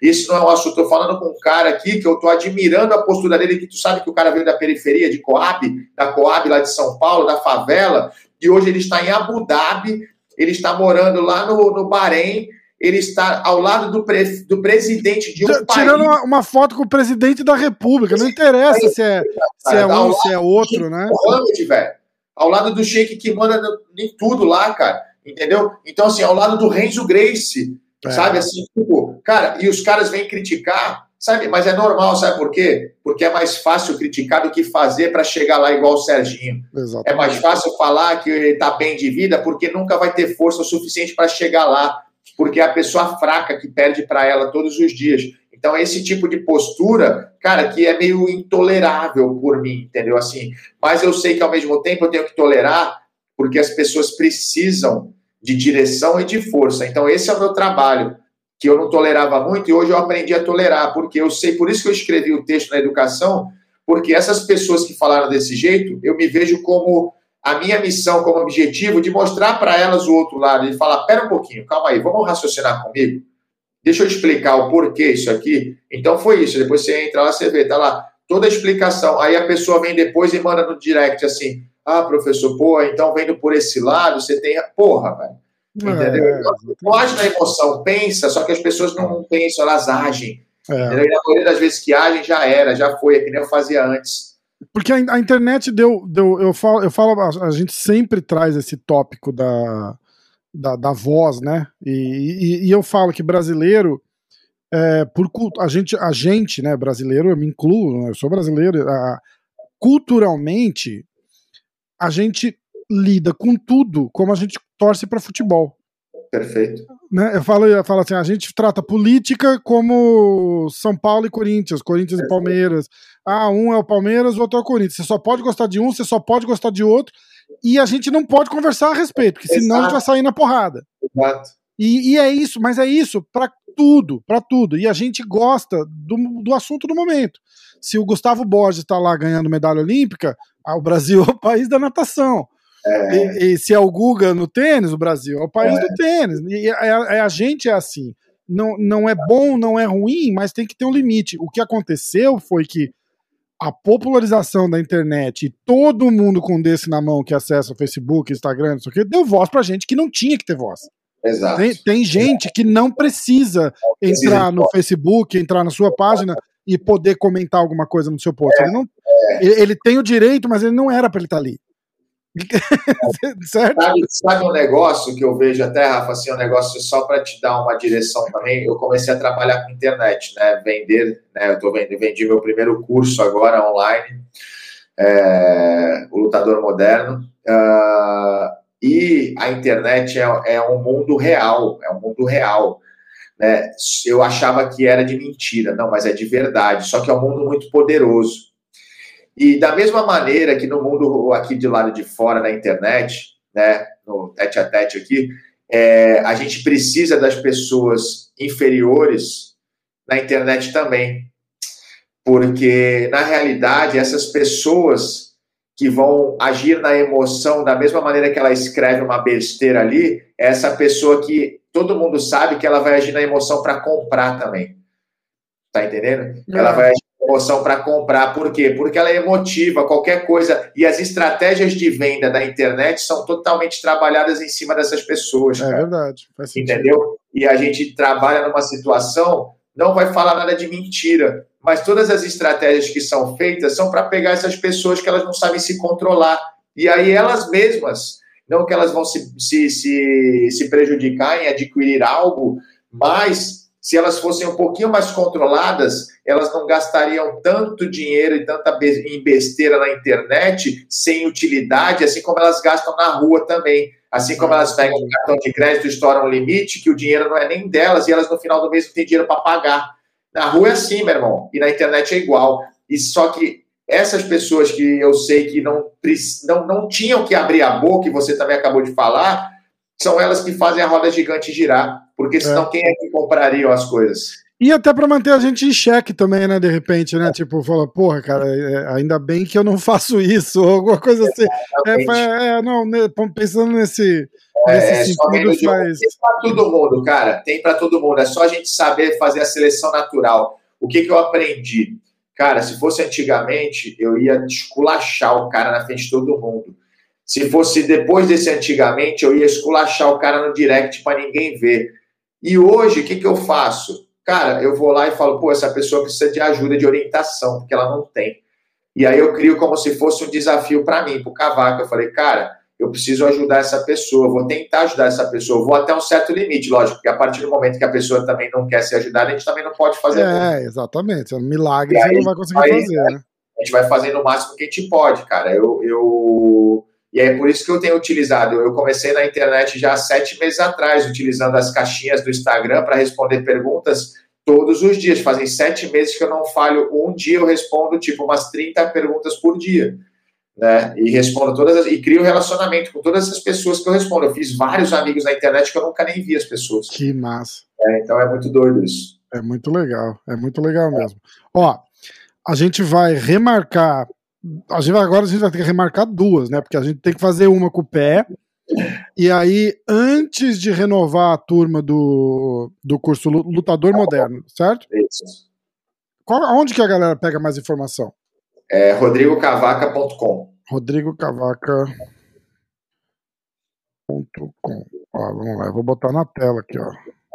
isso não é um assunto. Tô falando com um cara aqui que eu tô admirando a postura dele, que tu sabe que o cara veio da periferia, de Coab, da Coab lá de São Paulo, da favela, e hoje ele está em Abu Dhabi, ele está morando lá no, no Bahrein, ele está ao lado do, pre, do presidente de um Tirando país. Tirando uma, uma, foto com o presidente da República, não interessa se é, se é um, se é outro, né? Mohamed, velho. Ao lado do Sheik que manda em tudo lá, cara. Entendeu? Então, assim, ao lado do Renzo Grace, É. Sabe assim, tipo, cara, e os caras vêm criticar, sabe? Mas é normal, sabe por quê? Porque é mais fácil criticar do que fazer para chegar lá igual o Serginho. Exatamente. É mais fácil falar que ele tá bem de vida porque nunca vai ter força o suficiente para chegar lá, porque é a pessoa fraca que perde para ela todos os dias. Então, esse tipo de postura, cara, que é meio intolerável por mim, entendeu? Assim, mas eu sei que ao mesmo tempo eu tenho que tolerar, porque as pessoas precisam de direção e de força. Então, esse é o meu trabalho, que eu não tolerava muito e hoje eu aprendi a tolerar, porque eu sei, por isso que eu escrevi o texto na educação, porque essas pessoas que falaram desse jeito, eu me vejo como a minha missão, como objetivo, de mostrar para elas o outro lado, e falar: pera um pouquinho, calma aí, vamos raciocinar comigo. Deixa eu explicar o porquê isso aqui. Então foi isso. Depois você entra lá, você vê, tá lá toda a explicação. Aí a pessoa vem depois e manda no direct assim: ah, professor, pô, então vendo por esse lado, você tem. Porra, velho. Entendeu? É, então, age na emoção, pensa, só que as pessoas não pensam, elas agem. É. E na maioria das vezes que agem, já era, já foi, é que nem eu fazia antes. Porque a, a internet deu, deu. Eu falo, eu falo, a, gente sempre traz esse tópico da, da, da voz, né? E, e, e, eu falo que brasileiro, é, por a gente, a gente, né, brasileiro, eu me incluo, né, eu sou brasileiro, a, culturalmente a gente lida com tudo como a gente torce para futebol. Perfeito. Né? Eu, falo, eu falo assim: a gente trata política como São Paulo e Corinthians, Corinthians Perfeito. e Palmeiras. Ah, um é o Palmeiras, o outro é o Corinthians. Você só pode gostar de um, você só pode gostar de outro, e a gente não pode conversar a respeito, porque Exato. senão a gente vai sair na porrada. Exato. E, e é isso, mas é isso para tudo, para tudo. E a gente gosta do, do assunto do momento. Se o Gustavo Borges está lá ganhando medalha olímpica, ah, o Brasil é o país da natação. É. E, e, se é o Guga no tênis, o Brasil é o país é. do tênis. E a, a, é, a, gente é assim. Não, não é bom, não é ruim, mas tem que ter um limite. O que aconteceu foi que a popularização da internet e todo mundo com desse na mão que acessa o Facebook, Instagram, não sei o que, deu voz pra gente que não tinha que ter voz. Exato. Tem, tem gente que não precisa entrar no Facebook, entrar na sua página e poder comentar alguma coisa no seu post. É, ele, não, é. ele, ele, tem o direito, mas ele não era para ele estar tá ali. certo? Sabe, sabe, um negócio que eu vejo até, Rafa, assim, um negócio só para te dar uma direção também. Eu comecei a trabalhar com internet, né? Vender, né? Eu tô vendendo, vendi meu primeiro curso agora online, é, o Lutador Moderno. Uh, e a internet é, é um mundo real, é um mundo real. Né? Eu achava que era de mentira, não, mas é de verdade. Só que é um mundo muito poderoso. E da mesma maneira que no mundo aqui de lado de fora da internet, né, no tete a tete aqui, é, a gente precisa das pessoas inferiores na internet também. Porque, na realidade, essas pessoas que vão agir na emoção da mesma maneira que ela escreve uma besteira ali, é essa pessoa que todo mundo sabe que ela vai agir na emoção para comprar também. Tá entendendo? Ela vai agir emoção para comprar. Por quê? Porque ela é emotiva, qualquer coisa. E as estratégias de venda da internet são totalmente trabalhadas em cima dessas pessoas. É verdade. Entendeu? E a gente trabalha numa situação, não vai falar nada de mentira, mas todas as estratégias que são feitas são para pegar essas pessoas que elas não sabem se controlar. E aí elas mesmas, não que elas vão se, se, se, se prejudicar em adquirir algo, mas se elas fossem um pouquinho mais controladas, elas não gastariam tanto dinheiro e tanta em besteira na internet sem utilidade, assim como elas gastam na rua também. Assim como elas pegam um cartão de crédito estouram um limite, que o dinheiro não é nem delas e elas no final do mês não têm dinheiro para pagar. Na rua é assim, meu irmão, e na internet é igual. E só que essas pessoas que eu sei que não, não, não tinham que abrir a boca, e você também acabou de falar, são elas que fazem a roda gigante girar. Porque senão é. quem é que comprariam as coisas? E até para manter a gente em xeque também, né? De repente, né? Tipo, fala, porra, cara, é, ainda bem que eu não faço isso, ou alguma coisa assim. É, é, não, né, pensando nesse. É, nesse sentido, faz... Tem para todo mundo, cara. Tem para todo mundo. É só a gente saber fazer a seleção natural. O que, que eu aprendi? Cara, se fosse antigamente, eu ia esculachar o cara na frente de todo mundo. Se fosse depois desse antigamente, eu ia esculachar o cara no direct para ninguém ver. E hoje, o que, que eu faço? Cara, eu vou lá e falo, pô, essa pessoa precisa de ajuda, de orientação, porque ela não tem. E aí eu crio como se fosse um desafio para mim, para o Cavaco. Eu falei, cara, eu preciso ajudar essa pessoa, vou tentar ajudar essa pessoa, vou até um certo limite, lógico, porque a partir do momento que a pessoa também não quer ser ajudada, a gente também não pode fazer. É, exatamente. É um milagre você não vai conseguir vai, fazer, né? A gente vai fazendo o máximo que a gente pode, cara. Eu, eu... E é por isso que eu tenho utilizado. Eu comecei na internet já há sete meses atrás, utilizando as caixinhas do Instagram para responder perguntas todos os dias. Fazem sete meses que eu não falho um dia, eu respondo tipo umas 30 perguntas por dia né? E respondo todas as, e crio relacionamento com todas as pessoas que eu respondo. Eu fiz vários amigos na internet que eu nunca nem vi as pessoas. Que massa. É, então é muito doido isso. É muito legal, é muito legal mesmo. Ó, a gente vai remarcar. A gente vai, agora a gente vai ter que remarcar duas, né? Porque a gente tem que fazer uma com o pé. E aí, antes de renovar a turma do, do curso Lutador Moderno, certo? Isso. Qual, onde que a galera pega mais informação? É rodrigocavaca.com. rodrigocavaca.com. Ó, vamos lá, eu vou botar na tela aqui, ó.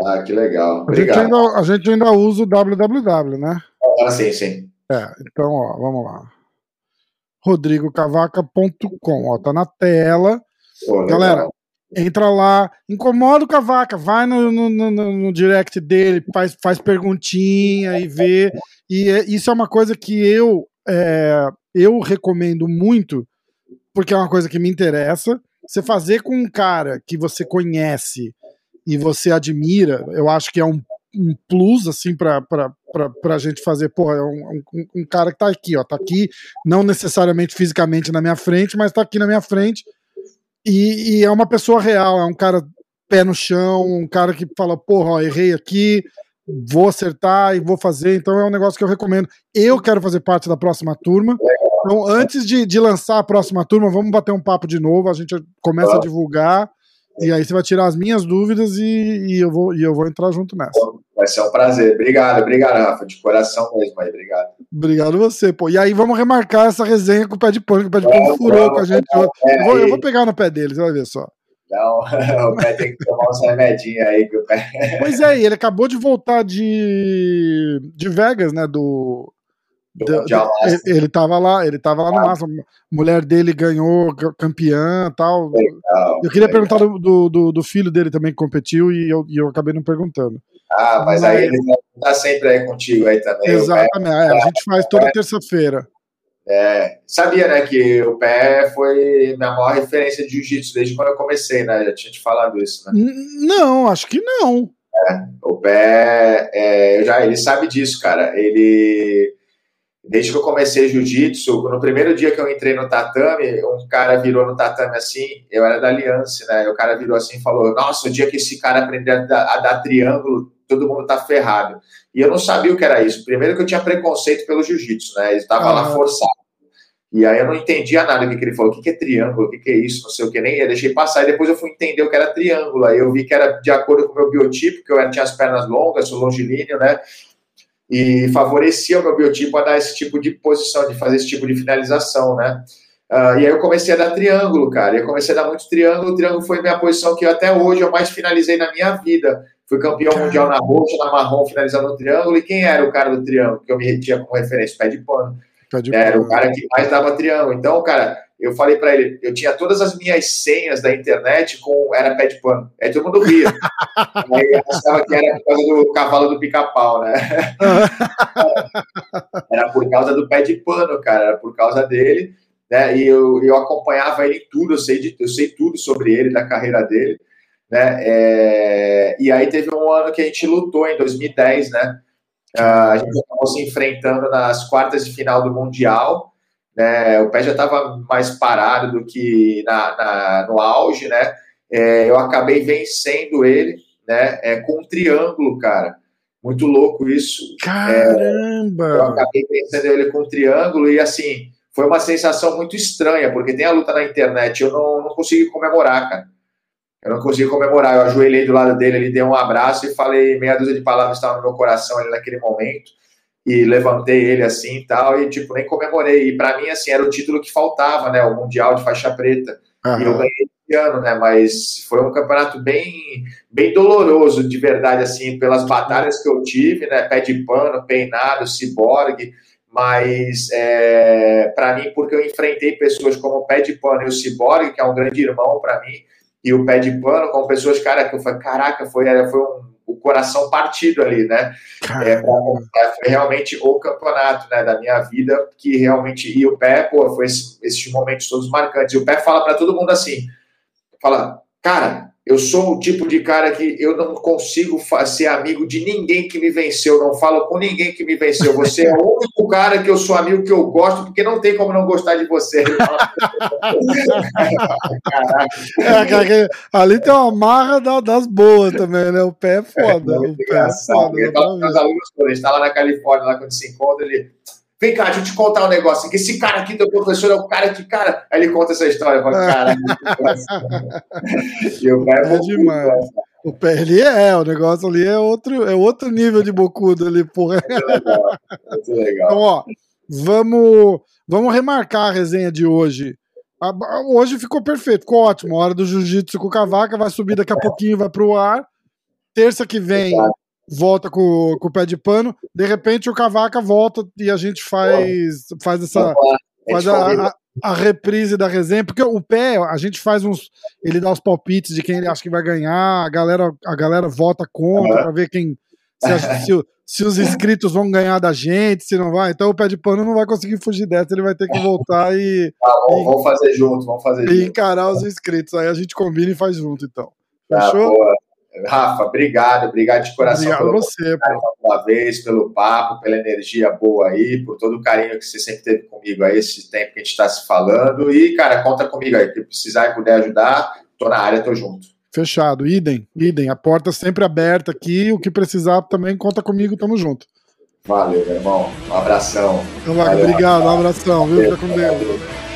Ah, que legal. A gente, ainda, a gente ainda usa o www, né? Ah, sim, sim. É, então, ó, vamos lá. rodrigocavaca.com, ó, tá na tela. Pô, Galera, entra lá, incomoda o Cavaca, vai no, no, no, no, direct dele, faz, faz perguntinha e vê. E é, isso é uma coisa que eu é, eu recomendo muito, porque é uma coisa que me interessa. Você fazer com um cara que você conhece e você admira, eu acho que é um, um plus, assim, pra, pra, pra, pra gente fazer, porra, é um, um, um, cara que tá aqui, ó, tá aqui, não necessariamente fisicamente na minha frente, mas tá aqui na minha frente, e, e é uma pessoa real, é um cara pé no chão, um cara que fala, porra, ó, errei aqui, vou acertar e vou fazer. Então é um negócio que eu recomendo. Eu quero fazer parte da próxima turma. Então, antes de, de lançar a próxima turma, vamos bater um papo de novo. A gente começa a divulgar. E aí você vai tirar as minhas dúvidas e, e, eu, vou, e eu vou entrar junto nessa. Vai ser um prazer. Obrigado, obrigado, Rafa. De coração mesmo aí, obrigado. Obrigado você, pô. E aí vamos remarcar essa resenha com o pé de pano, que o pé de pano furou com a gente. Eu, eu, vou, eu vou pegar no pé dele, você vai ver só. Então, o pé tem que tomar uns remedinhos aí que o pé. Pois é, ele acabou de voltar de, de Vegas, né? Do. Do, do ele, ele tava lá, ele tava lá no ah. máximo. Mulher dele ganhou campeã tal. Legal, eu queria legal. perguntar do, do, do, filho dele também que competiu e eu, e eu acabei não perguntando. Ah, mas, mas aí ele tá sempre aí contigo aí também. Exatamente, é, a gente faz toda terça-feira. É, sabia, né, que o pé foi minha maior referência de jiu-jitsu desde quando eu comecei, né? Já tinha te falado isso, né? Não, acho que não. É, o pé, é, já ele sabe disso, cara. Ele desde que eu comecei jiu-jitsu, no primeiro dia que eu entrei no tatame, um cara virou no tatame assim, eu era da Aliança, né? O cara virou assim e falou: Nossa, o dia que esse cara aprender a dar, a dar triângulo, todo mundo tá ferrado. E eu não sabia o que era isso. Primeiro que eu tinha preconceito pelo jiu-jitsu, né? Ele estava ah. lá forçado. E aí eu não entendia nada do que, ele falou. O que, é triângulo? O que, que é isso? Não sei o que. Nem eu deixei passar. E depois eu fui entender o que era triângulo. Aí eu vi que era de acordo com o meu biotipo, que eu tinha as pernas longas, sou longilíneo, né? E favorecia o meu biotipo a dar esse tipo de posição, de fazer esse tipo de finalização, né? Uh, e aí eu comecei a dar triângulo, cara. E eu comecei a dar muito triângulo. O triângulo foi minha posição que eu, até hoje eu mais finalizei na minha vida. Fui campeão mundial na roxa, na marrom, finalizando no triângulo. E quem era o cara do triângulo que eu me tinha como referência? Pé de pano. Era o cara que mais dava triângulo. Então, cara, eu falei para ele, eu tinha todas as minhas senhas da internet com era pé de pano. Aí todo mundo ria. Aí achava que era por causa do cavalo do pica-pau, né? era por causa do pé de pano, cara, era por causa dele. Né? E eu, eu acompanhava ele em tudo, eu sei, de, eu sei tudo sobre ele, da carreira dele. Né? É, e aí teve um ano que a gente lutou em 2010, né? Uh, a gente acabou se enfrentando nas quartas de final do Mundial. Né? O pé já estava mais parado do que na, na no auge, né? É, eu acabei vencendo ele, né? É, com um triângulo, cara. Muito louco isso. Caramba! É, eu acabei vencendo ele com um triângulo e assim foi uma sensação muito estranha, porque tem a luta na internet, eu não, não consegui comemorar, cara. Eu não consegui comemorar. Eu ajoelhei do lado dele, ele deu um abraço e falei meia dúzia de palavras que estavam no meu coração ali naquele momento. E levantei ele assim e tal, e tipo, nem comemorei. E para mim, assim, era o título que faltava, né? O Mundial de faixa preta. Uhum. E eu ganhei esse ano, né? Mas foi um campeonato bem, bem doloroso, de verdade, assim, pelas batalhas que eu tive, né? Pé de pano, peinado, ciborgue mas é, para mim, porque eu enfrentei pessoas como o Pé de Pano e o Ciborgue, que é um grande irmão para mim, e o Pé de Pano, com pessoas, cara, que eu falei, caraca, foi, foi um, o coração partido ali, né? É, foi realmente o campeonato né, da minha vida, que realmente, e o Pé, pô, foi esse, esses momentos todos marcantes. E o Pé fala para todo mundo assim, fala, cara, eu sou o tipo de cara que eu não consigo ser amigo de ninguém que me venceu, não falo com ninguém que me venceu. Você é o único cara que eu sou amigo que eu gosto, porque não tem como não gostar de você. é, cara, ali tem uma marra das boas também, né? O pé é foda. É, o pé é foda. Meus alunos, ele está lá na Califórnia, lá quando se encontra, ele Vem cá, deixa eu te contar um negócio. Que esse cara aqui, teu professor, é o cara que, cara. Aí ele conta essa história. Eu falo, cara. e o pé é, é demais. O pé ali é, o negócio ali é outro, é outro nível de bocudo ali, porra. Muito legal. Muito legal. Então, ó, vamos, vamos remarcar a resenha de hoje. Hoje ficou perfeito, ficou ótimo. A hora do jiu-jitsu com o Cavaca vai subir daqui a pouquinho, vai pro ar. Terça que vem, volta com, com o pé de pano, de repente o Cavaca volta e a gente faz, faz essa. Faz a, a, a, reprise da resenha, porque o pé, a gente faz uns. Ele dá os palpites de quem ele acha que vai ganhar, a galera, a galera vota contra uhum. pra ver quem. Se, se, se, os inscritos vão ganhar da gente, se não vai. Então o pé de pano não vai conseguir fugir dessa, ele vai ter que voltar e. Tá bom, e, vamos fazer junto, vamos fazer e junto. encarar os inscritos. Aí a gente combina e faz junto, então. Tá, Fechou? Boa. Rafa, obrigado, obrigado de coração obrigado pelo você, uma vez, pelo papo, pela energia boa aí, por todo o carinho que você sempre teve comigo aí, esse tempo que a gente está se falando. E, cara, conta comigo aí, que precisar e puder ajudar, tô na área, tô junto. Fechado, idem, idem. A porta sempre aberta aqui, o que precisar também conta comigo, tamo junto. Valeu, meu irmão. Um abração. Então, Valeu, obrigado, um abração, viu? Fica com Deus.